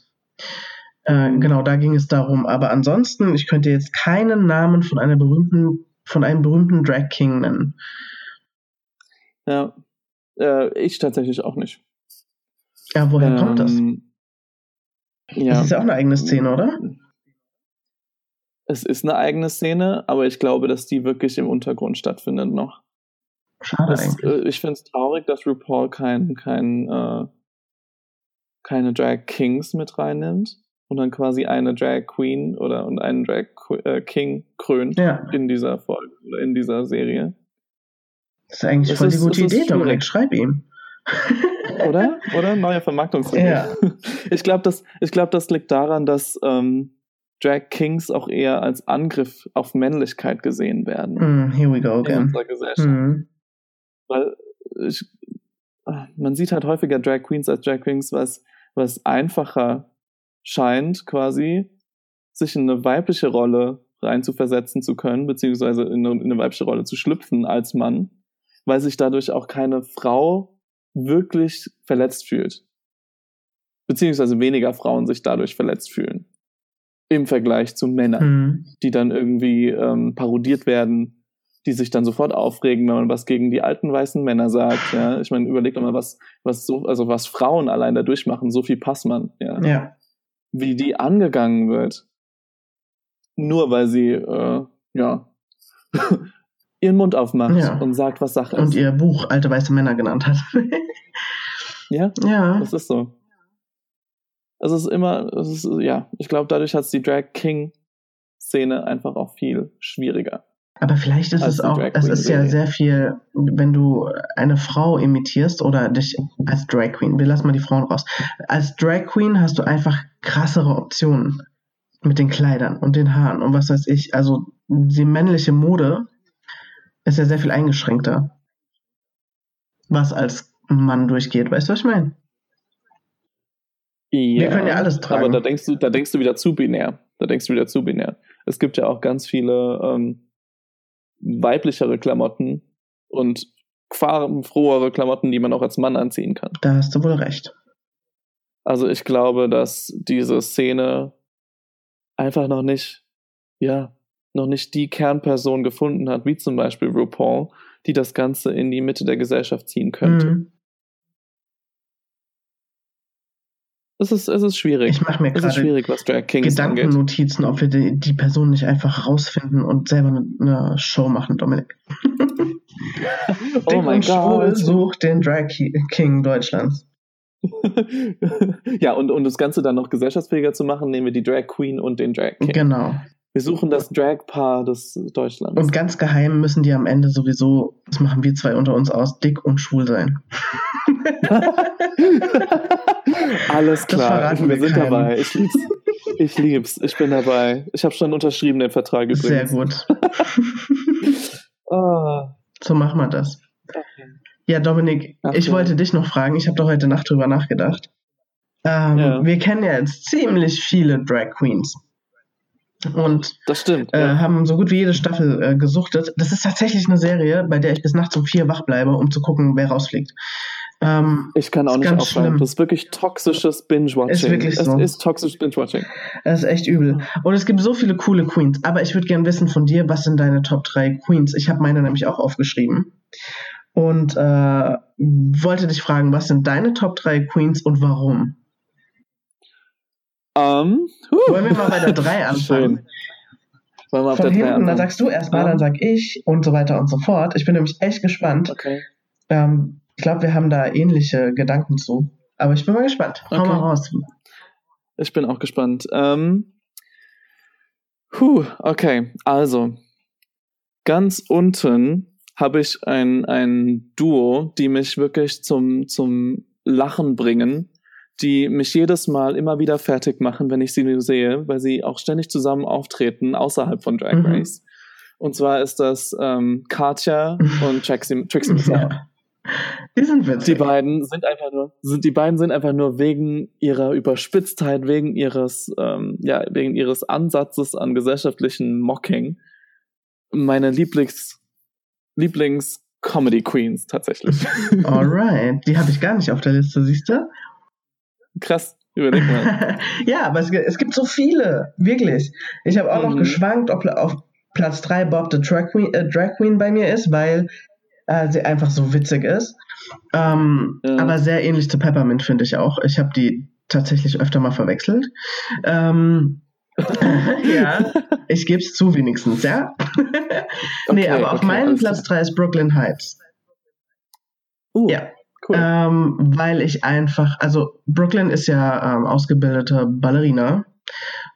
Äh, genau, da ging es darum. Aber ansonsten, ich könnte jetzt keinen Namen von einer berühmten, von einem berühmten Drag King nennen. Ja, äh, ich tatsächlich auch nicht. Ja, woher ähm, kommt das? Ja. Das ist ja auch eine eigene Szene, oder? Es ist eine eigene Szene, aber ich glaube, dass die wirklich im Untergrund stattfindet noch. Schade das, eigentlich. Äh, ich finde es traurig, dass RuPaul kein, kein, äh, keine Drag Kings mit reinnimmt und dann quasi eine Drag Queen oder und einen Drag äh, King krönt ja. in dieser Folge oder in dieser Serie. Das ist eigentlich Das voll die gute Idee, Dominik. Schreib ihm. [laughs] [laughs] Oder? Oder? Neue Vermarktungsregel. Ja. Ich glaube, das, ich glaub, das liegt daran, dass ähm, Drag Kings auch eher als Angriff auf Männlichkeit gesehen werden Hm, here we go in again. unserer Gesellschaft. Hm. Weil ich, ah, man sieht halt häufiger Drag Queens als Drag Queens, was, was einfacher scheint, quasi, sich in eine weibliche Rolle reinzuversetzen zu können, beziehungsweise in eine, in eine weibliche Rolle zu schlüpfen als Mann, weil sich dadurch auch keine Frau wirklich verletzt fühlt. Beziehungsweise weniger Frauen sich dadurch verletzt fühlen. Im Vergleich zu Männern Hm. die dann irgendwie ähm, parodiert werden, die sich dann sofort aufregen, wenn man was gegen die alten weißen Männer sagt. Ja, ich meine, überleg doch mal, was was so, also was Frauen allein da durchmachen. Sophie Passmann, ja, Ja. Wie die angegangen wird, nur weil sie äh, ja [laughs] ihren Mund aufmacht Ja. und sagt, was Sache Und ist. ihr Buch Alte Weiße Männer genannt hat. [laughs] Ja, ja. das ist so. Also es ist immer, es ist, ja, ich glaube, dadurch hat es die Drag King Szene einfach auch viel schwieriger. Aber vielleicht ist als es auch, es ist ja sehr viel, wenn du eine Frau imitierst oder dich als Drag Queen, wir lassen mal die Frauen raus. Als Drag Queen hast du einfach krassere Optionen mit den Kleidern und den Haaren und was weiß ich. Also die männliche Mode ist ja sehr viel eingeschränkter, was als Mann durchgeht. Weißt du, was ich meine? Ja, können ja alles tragen. Aber da denkst du, da denkst du wieder zu binär. Da denkst du wieder zu binär. Es gibt ja auch ganz viele ähm, weiblichere Klamotten und farbenfrohere Klamotten, die man auch als Mann anziehen kann. Da hast du wohl recht. Also ich glaube, dass diese Szene einfach noch nicht, ja, noch nicht die Kernperson gefunden hat, wie zum Beispiel RuPaul, die das Ganze in die Mitte der Gesellschaft ziehen könnte. Mhm. Es, ist, es ist schwierig. Ich mache mir gerade. Gedankennotizen, ob wir die, die Person nicht einfach rausfinden und selber eine, eine Show machen, Dominik. [laughs] Oh Dick mein Gott. sucht den Drag King Deutschlands. [laughs] ja, und um das Ganze dann noch gesellschaftsfähiger zu machen, nehmen wir die Drag Queen und den Drag King. Genau. Wir suchen das Drag-Paar des Deutschlands. Und ganz geheim müssen die am Ende sowieso, das machen wir zwei unter uns aus, dick und schwul sein. [laughs] Alles klar, wir wir sind keinem. dabei. Ich lieb's. Ich lieb's. Ich bin dabei. Ich habe schon unterschrieben den Vertrag Sehr übrigens. gut. [laughs] Ah, So machen wir das. Ja, Dominik, Ach ich ja. wollte dich noch fragen, ich habe doch heute Nacht drüber nachgedacht. Ähm, Ja. Wir kennen ja jetzt ziemlich viele Drag Queens. Und das stimmt. äh, ja. haben so gut wie jede Staffel äh, gesuchtet. Das ist tatsächlich eine Serie, bei der ich bis nachts um vier wach bleibe, um zu gucken, wer rausfliegt. Ähm, Ich kann auch nicht aufhören. schlimm. Das ist wirklich toxisches Binge-Watching. Ist wirklich es so. ist toxisches Binge-Watching. das ist echt übel. Und es gibt so viele coole Queens. Aber ich würde gerne wissen von dir, was sind deine Top 3 Queens? Ich habe meine nämlich auch aufgeschrieben. Und äh, wollte dich fragen, was sind deine Top 3 Queens und warum? Ähm, huh. Wollen wir mal bei der [laughs] 3 anfangen? Schön. Wollen wir auf Von der 3 hinten, dann anfangen? sagst du erstmal, Ja. dann sag ich und so weiter und so fort. Ich bin nämlich echt gespannt. Okay. Ähm, ich glaube, wir haben da ähnliche Gedanken zu. Aber ich bin mal gespannt. Hau Okay. mal raus. Ich bin auch gespannt. Ähm, puh, okay, also ganz unten habe ich ein, ein Duo, die mich wirklich zum, zum Lachen bringen, die mich jedes Mal immer wieder fertig machen, wenn ich sie sehe, weil sie auch ständig zusammen auftreten außerhalb von Drag Mhm. Race. Und zwar ist das ähm, Katja [laughs] und Trixie, Trixie Mattel. Ja. Die sind witzig. Die beiden sind einfach nur, sind, die beiden sind einfach nur wegen ihrer Überspitztheit, wegen ihres, ähm, ja, wegen ihres Ansatzes an gesellschaftlichen Mocking meine Lieblings, Lieblings Comedy Queens tatsächlich. [laughs] Alright. Die habe ich gar nicht auf der Liste, siehst du? Krass, überleg mal. [laughs] ja, aber es, es, gibt so viele, wirklich. Ich habe auch mhm. noch geschwankt, ob auf Platz 3 Bob the Drag Queen, äh, Drag Queen bei mir ist, weil äh, sie einfach so witzig ist. Ähm, ja. Aber sehr ähnlich zu Peppermint finde ich auch. Ich habe die tatsächlich öfter mal verwechselt. Ähm, [laughs] ja, [laughs] ich gebe es zu wenigstens, ja. [laughs] nee, aber auf okay, meinem Platz 3 ist Brooklyn Heights. Uh, ja. Cool. Ähm, weil ich einfach, also Brooklyn ist ja ähm, ausgebildete Ballerina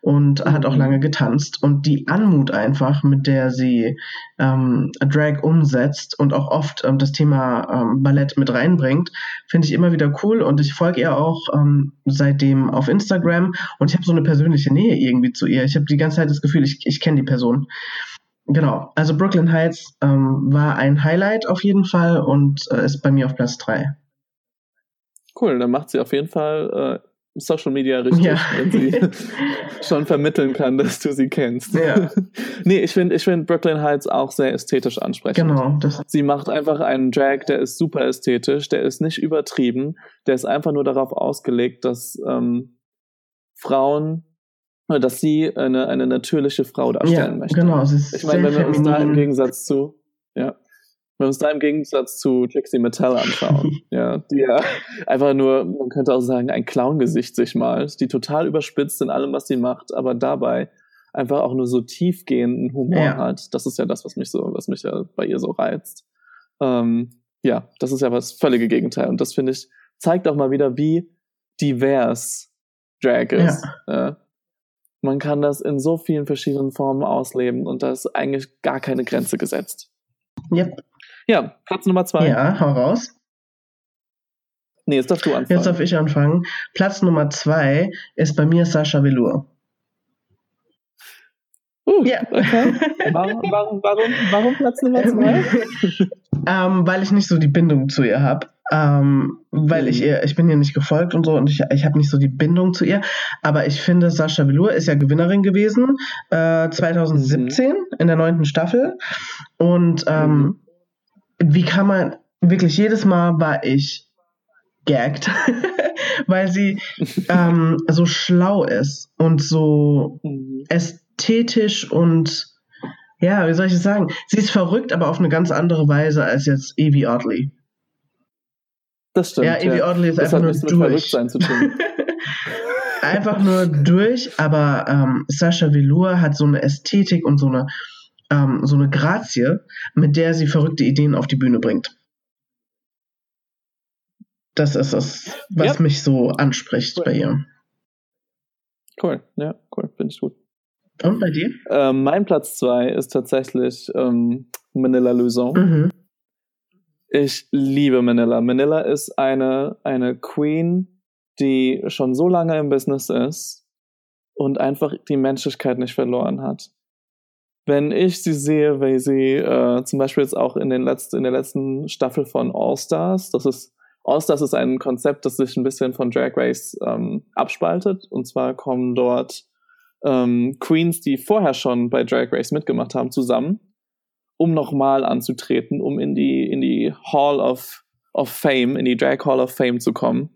und mhm. hat auch mhm. lange getanzt. Und die Anmut einfach, mit der sie ähm, Drag umsetzt und auch oft ähm, das Thema ähm, Ballett mit reinbringt, finde ich immer wieder cool. Und ich folge ihr auch ähm, seitdem auf Instagram und ich habe so eine persönliche Nähe irgendwie zu ihr. Ich habe die ganze Zeit das Gefühl, ich, ich kenne die Person. Genau, also Brooklyn Heights ähm, war ein Highlight auf jeden Fall und äh, ist bei mir auf Platz 3. Cool, dann macht sie auf jeden Fall äh, Social Media richtig, ja. wenn sie [laughs] schon vermitteln kann, dass du sie kennst. Ja. [laughs] nee, ich finde ich find Brooklyn Heights auch sehr ästhetisch ansprechend. Genau. Das sie macht einfach einen Drag, der ist super ästhetisch, der ist nicht übertrieben, der ist einfach nur darauf ausgelegt, dass ähm, Frauen dass sie eine, eine natürliche Frau darstellen ja, möchte. Genau, ich meine, wenn wir uns da im Gegensatz zu, ja, wenn wir uns da im Gegensatz zu Trixie Mattel anschauen, [laughs] ja, die ja einfach nur, man könnte auch sagen, ein Clown-Gesicht sich malt, die total überspitzt in allem, was sie macht, aber dabei einfach auch nur so tiefgehenden Humor ja. hat. Das ist ja das, was mich so, was mich ja bei ihr so reizt. Ähm, ja, das ist ja das völlige Gegenteil. Und das finde ich, zeigt auch mal wieder, wie divers Drag ist. Ja. Äh, man kann das in so vielen verschiedenen Formen ausleben und da ist eigentlich gar keine Grenze gesetzt. Yep. Ja, Platz Nummer zwei. Ja, hau raus. Nee, jetzt darfst du anfangen. Jetzt darf ich anfangen. Platz Nummer zwei ist bei mir Sascha Velour. Uh, ja. Okay. Warum, warum, warum, warum Platz Nummer zwei? [laughs] ähm, weil ich nicht so die Bindung zu ihr habe. Ähm, weil mhm. ich ihr, ich bin ihr nicht gefolgt und so und ich, ich habe nicht so die Bindung zu ihr. Aber ich finde, Sascha Velour ist ja Gewinnerin gewesen, äh, 2017 mhm. in der neunten Staffel. Und ähm, mhm wie kann man, wirklich jedes Mal war ich gagged, [laughs] weil sie [laughs] ähm, so schlau ist und so mhm. ästhetisch und ja, wie soll ich es sagen? Sie ist verrückt, aber auf eine ganz andere Weise als jetzt Evie Oddly. Das stimmt. Ja, Evie ja. Oddly ist das einfach nur durch. Sein zu tun. [laughs] einfach nur durch, aber ähm, Sascha Velour hat so eine Ästhetik und so eine ähm, so eine Grazie, mit der sie verrückte Ideen auf die Bühne bringt. Das ist es, was ja. mich so anspricht cool. bei ihr. Cool, ja, cool, finde ich gut. Und bei dir? Ähm, mein Platz zwei ist tatsächlich ähm, Manila Luzon. Mhm. Ich liebe Manila. Manila ist eine, eine Queen, die schon so lange im Business ist und einfach die Menschlichkeit nicht verloren hat wenn ich sie sehe, weil sie äh, zum Beispiel jetzt auch in, den letzten, in der letzten Staffel von All Stars, das ist All Stars ist ein Konzept, das sich ein bisschen von Drag Race ähm, abspaltet. Und zwar kommen dort ähm, Queens, die vorher schon bei Drag Race mitgemacht haben, zusammen, um nochmal anzutreten, um in die, in die Hall of, of Fame, in die Drag Hall of Fame zu kommen,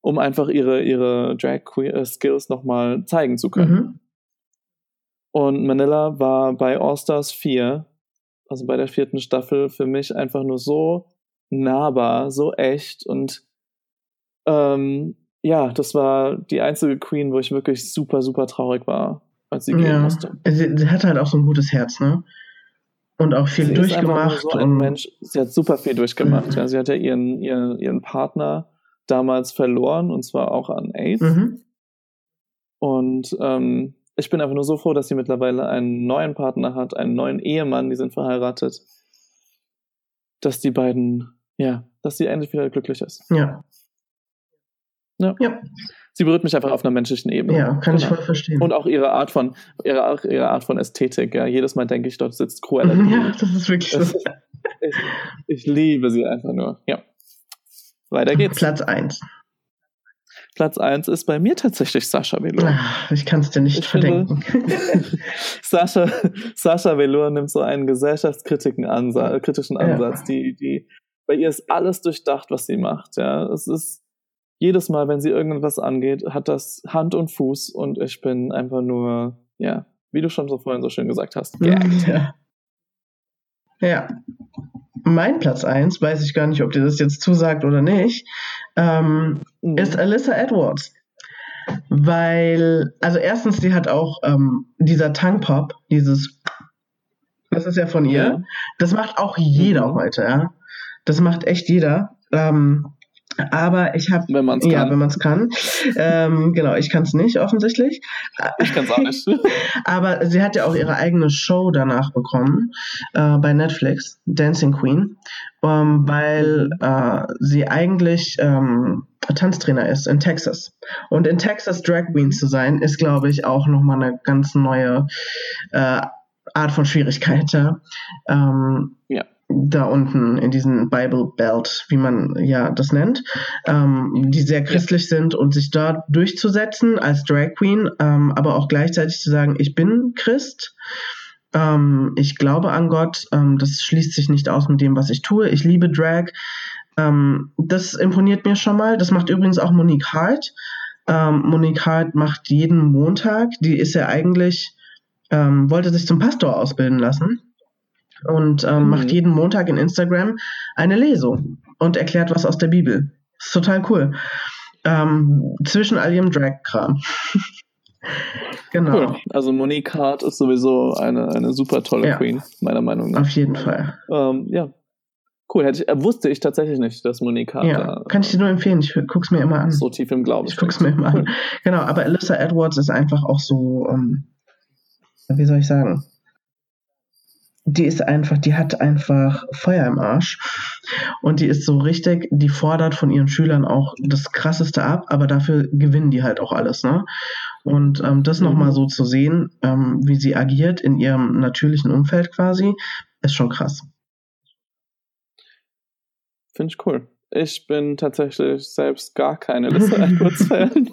um einfach ihre, ihre Drag äh, Skills nochmal zeigen zu können. Mhm. Und Manila war bei All-Stars 4, also bei der vierten Staffel, für mich einfach nur so nahbar, so echt und ähm, ja, das war die einzige Queen, wo ich wirklich super, super traurig war, als sie gehen musste. Sie, sie hat halt auch so ein gutes Herz, ne? Und auch viel sie durchgemacht. so ein Mensch, sie hat super viel durchgemacht. Mhm. Ja, sie hat ja ihren, ihren, ihren Partner damals verloren, und zwar auch an AIDS. Mhm. Und ähm, ich bin einfach nur so froh, dass sie mittlerweile einen neuen Partner hat, einen neuen Ehemann, die sind verheiratet. Dass die beiden, ja, dass sie endlich wieder glücklich ist. Ja. Ja. ja. sie berührt mich einfach auf einer menschlichen Ebene. Ja, kann genau. ich voll verstehen. Und auch ihre Art von, ihre, ihre Art von Ästhetik. Ja. Jedes Mal denke ich, dort sitzt Cruella. [laughs] Ja, das ist wirklich so. ich, ich liebe sie einfach nur. Ja. Weiter geht's. Platz 1. Platz 1 ist bei mir tatsächlich Sascha Velour. Ich kann es dir nicht ich verdenken. Finde, [laughs] Sascha, Sascha Velour nimmt so einen gesellschaftskritischen Ansatz, kritischen Ansatz. Ja. Die, die, bei ihr ist alles durchdacht, was sie macht. Ja, es ist jedes Mal, wenn sie irgendwas angeht, hat das Hand und Fuß und ich bin einfach nur, ja, wie du schon so vorhin so schön gesagt hast, gaggt. Ja. ja. Mein Platz 1, weiß ich gar nicht, ob dir das jetzt zusagt oder nicht, ähm, mhm. ist Alyssa Edwards. Weil, also erstens, die hat auch ähm, dieser Tongue Pop, dieses, das ist ja von ihr. Das macht auch jeder mhm. heute, ja. Das macht echt jeder. Ähm, aber ich habe. Wenn man es kann. Ja, wenn man es kann. ähm, genau, ich kann es nicht, offensichtlich. Ich kann es auch nicht. [laughs] Aber sie hat ja auch ihre eigene Show danach bekommen äh, bei Netflix, Dancing Queen, ähm, weil äh, sie eigentlich ähm, Tanztrainer ist in Texas. Und in Texas Drag Queen zu sein, ist, glaube ich, auch nochmal eine ganz neue äh, Art von Schwierigkeit. Ja. Ähm, ja da unten in diesen Bible Belt, wie man ja das nennt, ähm, die sehr christlich sind und sich dort durchzusetzen als Drag Queen, ähm, aber auch gleichzeitig zu sagen, ich bin Christ, ähm, ich glaube an Gott, ähm, das schließt sich nicht aus mit dem, was ich tue, ich liebe Drag, ähm, das imponiert mir schon mal. Das macht übrigens auch Monique Hart. Ähm, Monique Hart macht jeden Montag, die ist ja eigentlich, wollte sich zum Pastor ausbilden lassen und ähm, mhm. macht jeden Montag in Instagram eine Lesung und erklärt was aus der Bibel. ist total cool. Ähm, zwischen all ihrem Drag-Kram. [laughs] genau. Cool. Also Monique Hart ist sowieso eine, eine super tolle ja. Queen, meiner Meinung nach. Auf jeden Fall. Ähm, ja. Cool, hätte ich, äh, wusste ich tatsächlich nicht, dass Monique Hart. Ja, kann ich dir nur empfehlen, ich guck's mir immer an. So tief im Glauben. Ich guck's mir immer an. Genau, aber Alyssa Edwards ist einfach auch so, ähm, wie soll ich sagen? Die ist einfach, die hat einfach Feuer im Arsch. Und die ist so richtig, die fordert von ihren Schülern auch das Krasseste ab, aber dafür gewinnen die halt auch alles, ne? Und ähm, das mhm. nochmal so zu sehen, ähm, wie sie agiert in ihrem natürlichen Umfeld quasi, ist schon krass. Finde ich cool. Ich bin tatsächlich selbst gar keine Lisa [laughs] Edwards-Fan.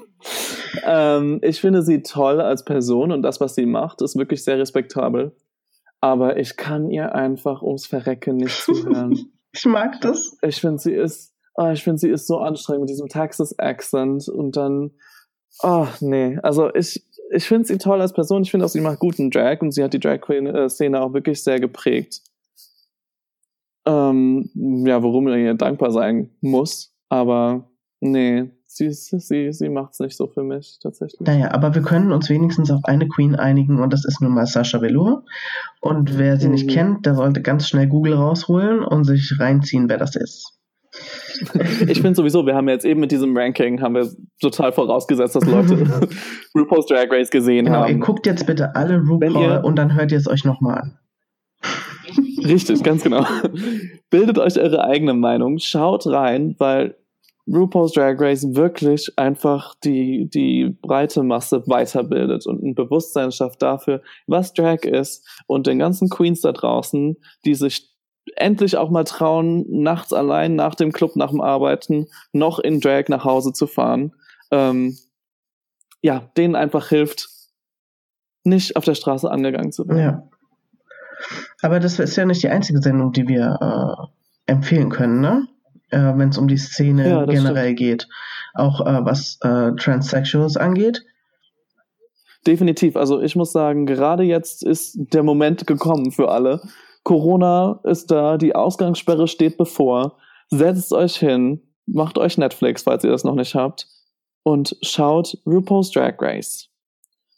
ähm, ich finde sie toll als Person und das, was sie macht, ist wirklich sehr respektabel aber ich kann ihr einfach ums Verrecken nicht zuhören. [laughs] ich mag das. Ich finde, sie ist, oh, ich finde, sie ist so anstrengend mit diesem Texas-Accent und dann, oh, nee, also ich, ich finde sie toll als Person. Ich finde auch, sie macht guten Drag und sie hat die Drag-Queen-Szene auch wirklich sehr geprägt. Ähm, ja, worum ihr dankbar sein muss, aber nee, sie, sie, sie macht es nicht so für mich tatsächlich. Naja, aber wir können uns wenigstens auf eine Queen einigen und das ist nun mal Sascha Velour. Und wer sie mhm. nicht kennt, der sollte ganz schnell Google rausholen und sich reinziehen, wer das ist. [laughs] ich finde sowieso, wir haben jetzt eben mit diesem Ranking haben wir total vorausgesetzt, dass Leute [laughs] RuPaul's Drag Race gesehen genau, haben. Ihr guckt jetzt bitte alle RuPaul und dann hört ihr es euch nochmal an. Richtig, ganz genau. Bildet euch eure eigene Meinung, schaut rein, weil RuPaul's Drag Race wirklich einfach die, die breite Masse weiterbildet und ein Bewusstsein schafft dafür, was Drag ist und den ganzen Queens da draußen, die sich endlich auch mal trauen, nachts allein nach dem Club, nach dem Arbeiten, noch in Drag nach Hause zu fahren. Ähm, ja, denen einfach hilft, nicht auf der Straße angegangen zu werden. Ja. Aber das ist ja nicht die einzige Sendung, die wir äh, empfehlen können, ne? Äh, wenn es um die Szene ja, generell stimmt. geht. Auch äh, was äh, Transsexuals angeht. Definitiv. Also ich muss sagen, gerade jetzt ist der Moment gekommen für alle. Corona ist da, die Ausgangssperre steht bevor. Setzt euch hin, macht euch Netflix, falls ihr das noch nicht habt, und schaut RuPaul's Drag Race.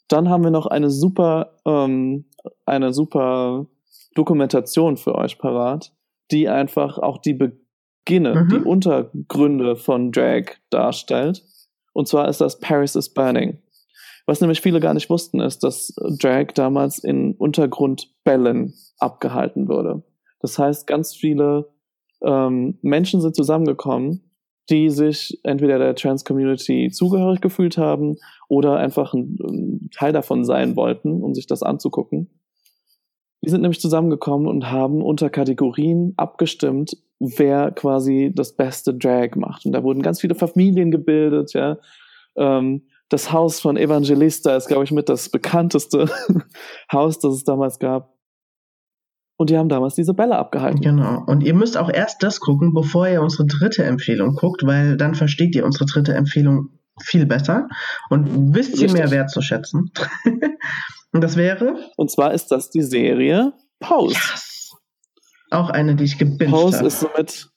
Dann haben wir noch eine super, ähm, eine super Dokumentation für euch parat, die einfach auch die Be Beginne, mhm. die Untergründe von Drag darstellt. Und zwar ist das Paris is Burning. Was nämlich viele gar nicht wussten, ist, dass Drag damals in Untergrundbällen abgehalten wurde. Das heißt, ganz viele ähm, Menschen sind zusammengekommen, die sich entweder der Trans-Community zugehörig gefühlt haben oder einfach ein, ein Teil davon sein wollten, um sich das anzugucken. Die sind nämlich zusammengekommen und haben unter Kategorien abgestimmt, wer quasi das beste Drag macht. Und da wurden ganz viele Familien gebildet, ja. Ähm, das Haus von Evangelista ist, glaube ich, mit das bekannteste [laughs] Haus, das es damals gab. Und die haben damals diese Bälle abgehalten. Genau. Und ihr müsst auch erst das gucken, bevor ihr unsere dritte Empfehlung guckt, weil dann versteht ihr unsere dritte Empfehlung viel besser und wisst sie mehr wertzuschätzen. [laughs] und das wäre? Und zwar ist das die Serie Pose. Yes. Auch eine, die ich gebinged habe. Pose ist somit,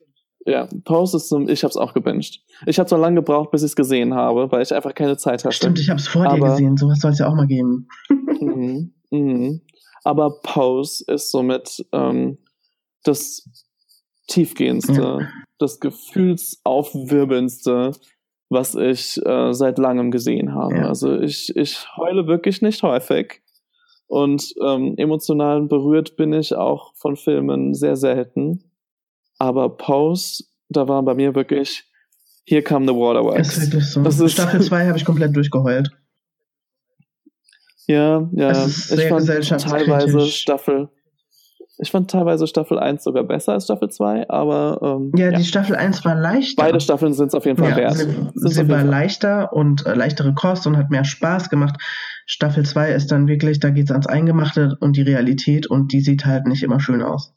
ja, Pose ist so, ich habe es auch gebinged. Ich habe so lange gebraucht, bis ich es gesehen habe, weil ich einfach keine Zeit hatte. Stimmt, ich habe es vor Aber, dir gesehen. Sowas soll es ja auch mal geben. [laughs] mhm, mhm aber Pose ist somit ähm, das tiefgehendste, ja. das gefühlsaufwirbelndste, was ich äh, seit langem gesehen habe. Ja. Also ich, ich heule wirklich nicht häufig und ähm, emotional berührt bin ich auch von Filmen sehr selten. Aber Pose, da war bei mir wirklich, hier kam The Waterworks. Ist wirklich so. Das ist Staffel 2 habe ich komplett durchgeheult. Ja, ja. ich fand teilweise Staffel. Ich fand teilweise Staffel 1 sogar besser als Staffel 2, aber. Ähm, ja, ja, die Staffel 1 war leichter. Beide Staffeln sind es auf jeden Fall ja, wert. Sie, sie war leichter und äh, leichtere Kost und hat mehr Spaß gemacht. Staffel 2 ist dann wirklich, da geht es ans Eingemachte und die Realität und die sieht halt nicht immer schön aus.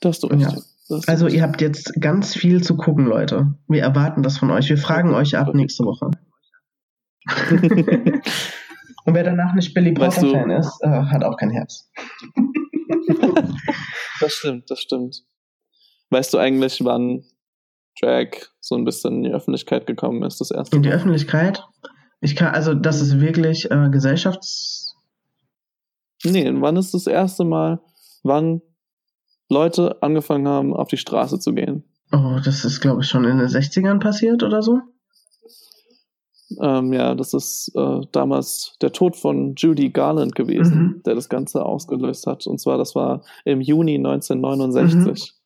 Das hast du recht. Ja. Also, ihr habt jetzt ganz viel zu gucken, Leute. Wir erwarten das von euch. Wir fragen euch ab nächste Woche. [laughs] [laughs] Und wer danach nicht Billy Potter-Fan ist, äh, hat auch kein Herz. [laughs] das stimmt, das stimmt. Weißt du eigentlich, wann Drag so ein bisschen in die Öffentlichkeit gekommen ist, das erste Mal? In die Öffentlichkeit? Ich kann, also das ist wirklich äh, Gesellschafts... Nee, wann ist das erste Mal, wann Leute angefangen haben, auf die Straße zu gehen? Oh, das ist, glaube ich, schon in den 60ern passiert oder so? Ähm, ja, das ist äh, damals der Tod von Judy Garland gewesen, mhm. der das Ganze ausgelöst hat. Und zwar, das war im Juni 1969. Mhm.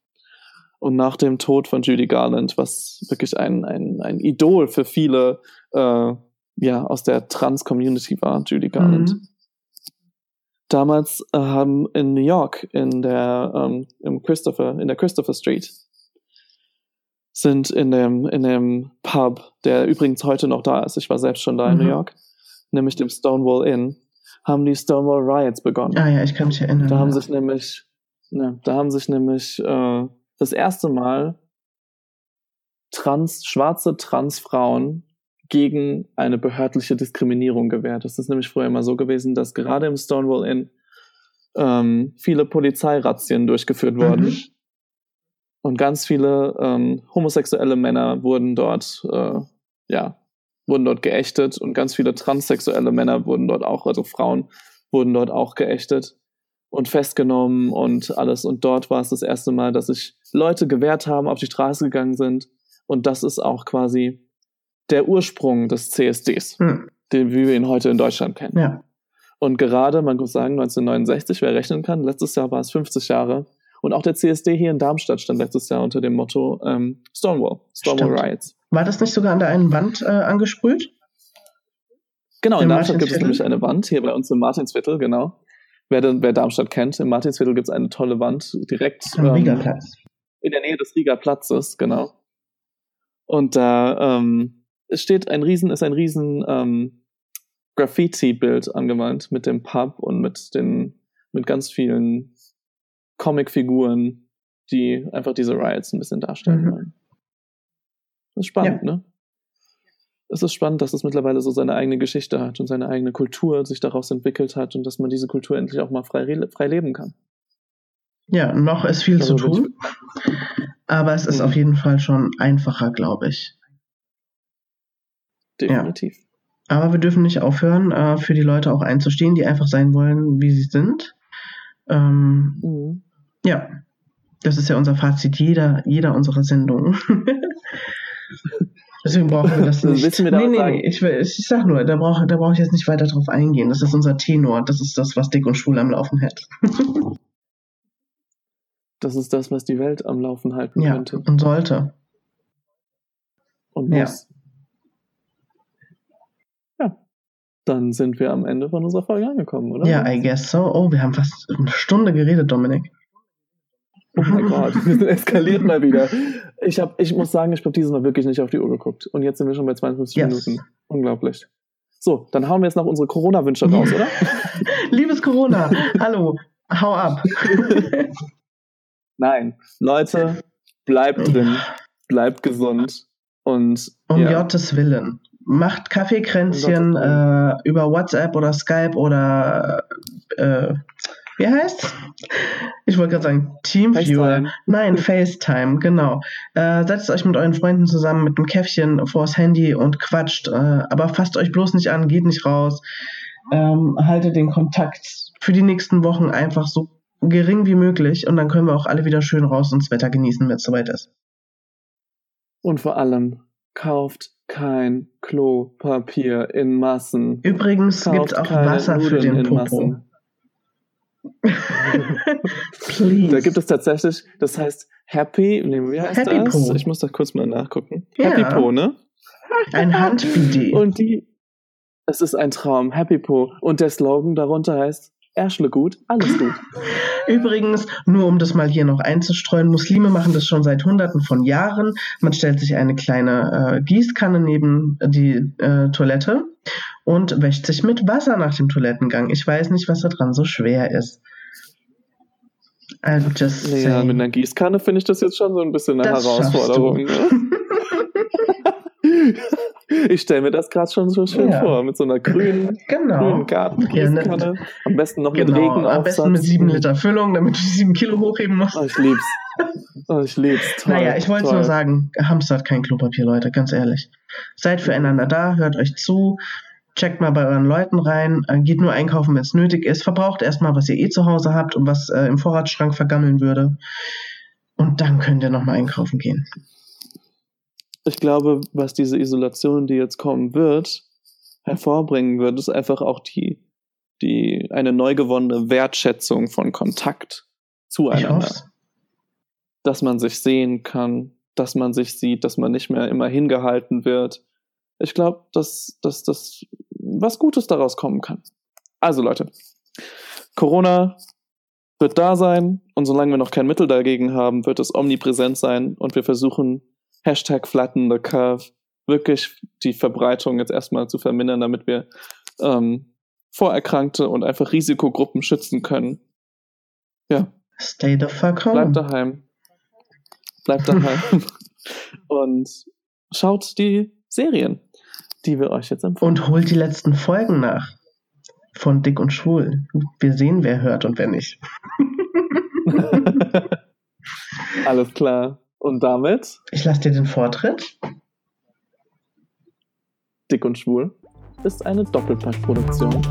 Und nach dem Tod von Judy Garland, was wirklich ein, ein, ein Idol für viele äh, ja, aus der Trans-Community war, Judy Garland. Mhm. Damals äh, haben in New York in der, ähm, im Christopher, in der Christopher Street sind in dem, in dem Pub, der übrigens heute noch da ist. Ich war selbst schon da in New mhm. York, nämlich dem Stonewall Inn, haben die Stonewall Riots begonnen. Ah ja, ich kann mich erinnern. Da haben sich nämlich, ne, da haben sich nämlich äh, das erste Mal trans, schwarze Transfrauen gegen eine behördliche Diskriminierung gewährt. Das ist nämlich früher immer so gewesen, dass gerade im Stonewall Inn ähm, viele Polizeirazzien durchgeführt wurden. Mhm. Und ganz viele ähm, homosexuelle Männer wurden dort, äh, ja, wurden dort geächtet und ganz viele transsexuelle Männer wurden dort auch, also Frauen wurden dort auch geächtet und festgenommen und alles. Und dort war es das erste Mal, dass sich Leute gewehrt haben, auf die Straße gegangen sind. Und das ist auch quasi der Ursprung des CSDs, hm. den wie wir ihn heute in Deutschland kennen. Ja. Und gerade, man muss sagen, 1969, wer rechnen kann, letztes Jahr war es 50 Jahre, und auch der CSD hier in Darmstadt stand letztes Jahr unter dem Motto ähm, Stonewall, Stonewall Stimmt. Riots. War das nicht sogar an der einen Wand äh, angesprüht? Genau, in, in Darmstadt gibt es nämlich eine Wand, hier bei uns im Martinsviertel, genau. Wer, wer Darmstadt kennt, im Martinsviertel gibt es eine tolle Wand direkt am ähm. In der Nähe des Riegerplatzes, genau. Und da ähm, steht ein riesen, ist ein riesen ähm, Graffiti-Bild angemalt mit dem Pub und mit den mit ganz vielen Comicfiguren, die einfach diese Riots ein bisschen darstellen mhm. wollen. Das ist spannend, ja. ne? Es ist spannend, dass es mittlerweile so seine eigene Geschichte hat und seine eigene Kultur sich daraus entwickelt hat und dass man diese Kultur endlich auch mal frei, frei leben kann. Ja, noch ist viel also zu tun, aber es ist mhm. auf jeden Fall schon einfacher, glaube ich. Definitiv. Ja. Aber wir dürfen nicht aufhören, äh, für die Leute auch einzustehen, die einfach sein wollen, wie sie sind. Ähm, mhm. Ja, das ist ja unser Fazit jeder, jeder unserer Sendungen. [laughs] Deswegen brauchen wir das nicht. Willst nee, nee, sagen? ich, ich sag nur, da brauche da brauch ich jetzt nicht weiter drauf eingehen. Das ist unser Tenor. Das ist das, was dick und schwul am Laufen hält. [laughs] das ist das, was die Welt am Laufen halten ja, könnte. und sollte. und Ja. muss. Ja. Dann sind wir am Ende von unserer Folge angekommen, oder? Ja, I guess so. Oh, wir haben fast eine Stunde geredet, Dominik. Oh mein [laughs] Gott, wir sind eskaliert mal wieder. Ich, hab, ich muss sagen, ich habe dieses Mal wirklich nicht auf die Uhr geguckt. Und jetzt sind wir schon bei 52 Yes. Minuten. Unglaublich. So, dann hauen wir jetzt noch unsere Corona-Wünsche raus, oder? [laughs] Liebes Corona, hallo, hau ab. [laughs] Nein. Leute, bleibt drin, bleibt gesund und Um ja, Gottes Willen. Macht Kaffeekränzchen Um äh, über WhatsApp oder Skype oder äh, wie heißt's? Ich wollte gerade sagen Teamviewer. FaceTime. Nein, FaceTime, genau. Äh, setzt euch mit euren Freunden zusammen mit einem Käffchen vors Handy und quatscht. Äh, aber fasst euch bloß nicht an, geht nicht raus. Ähm, haltet den Kontakt für die nächsten Wochen einfach so gering wie möglich und dann können wir auch alle wieder schön raus und das Wetter genießen, wenn es soweit ist. Und vor allem, kauft kein Klopapier in Massen. Übrigens gibt es auch Wasser für den Popo. Massen. Please. Da gibt es tatsächlich, das heißt Happy, nee, wie heißt Happy das? Po. Ich muss da kurz mal nachgucken. Ja. Happy Po, ne? ein Handbidet. Und die, es ist ein Traum, Happy Po. Und der Slogan darunter heißt, Erschle gut, alles gut. [laughs] Übrigens, nur um das mal hier noch einzustreuen, Muslime machen das schon seit Hunderten von Jahren. Man stellt sich eine kleine äh, Gießkanne neben die äh, Toilette und wäscht sich mit Wasser nach dem Toilettengang. Ich weiß nicht, was da dran so schwer ist. I'm just Naja, saying. mit einer Gießkanne finde ich das jetzt schon so ein bisschen eine Das Herausforderung. [laughs] Ne? ich stelle mir das gerade schon so schön Ja. vor, mit so einer grünen, [laughs] genau. grünen Gartengießkanne. Am besten noch mit Genau, Regenaufsatz. am besten mit sieben Liter Füllung, damit du die sieben Kilo hochheben musst. Oh, ich lieb's. Oh, ich lieb's. [laughs] Toll, naja, ich wollte nur sagen, hamstert kein Klopapier, Leute, ganz ehrlich. Seid füreinander da, hört euch zu, checkt mal bei euren Leuten rein, äh, geht nur einkaufen, wenn es nötig ist, verbraucht erstmal, was ihr eh zu Hause habt und was äh, im Vorratsschrank vergammeln würde. Und dann könnt ihr nochmal einkaufen gehen. Ich glaube, was diese Isolation, die jetzt kommen wird, hervorbringen wird, ist einfach auch die, die, eine neu gewonnene Wertschätzung von Kontakt zueinander. Dass man sich sehen kann, dass man sich sieht, dass man nicht mehr immer hingehalten wird. Ich glaube, dass, dass, dass was Gutes daraus kommen kann. Also Leute, Corona wird da sein und solange wir noch kein Mittel dagegen haben, wird es omnipräsent sein und wir versuchen, Hashtag flatten the curve, wirklich die Verbreitung jetzt erstmal zu vermindern, damit wir ähm, Vorerkrankte und einfach Risikogruppen schützen können. Ja, Stay the fuck home. bleibt daheim. Bleibt daheim. [laughs] und schaut die Serien, die wir euch jetzt empfehlen. Und holt die letzten Folgen nach. Von Dick und Schwul. Wir sehen, wer hört und wer nicht. [laughs] Alles klar. Und damit Ich lasse dir den Vortritt. Dick und Schwul ist eine Doppelpack-Produktion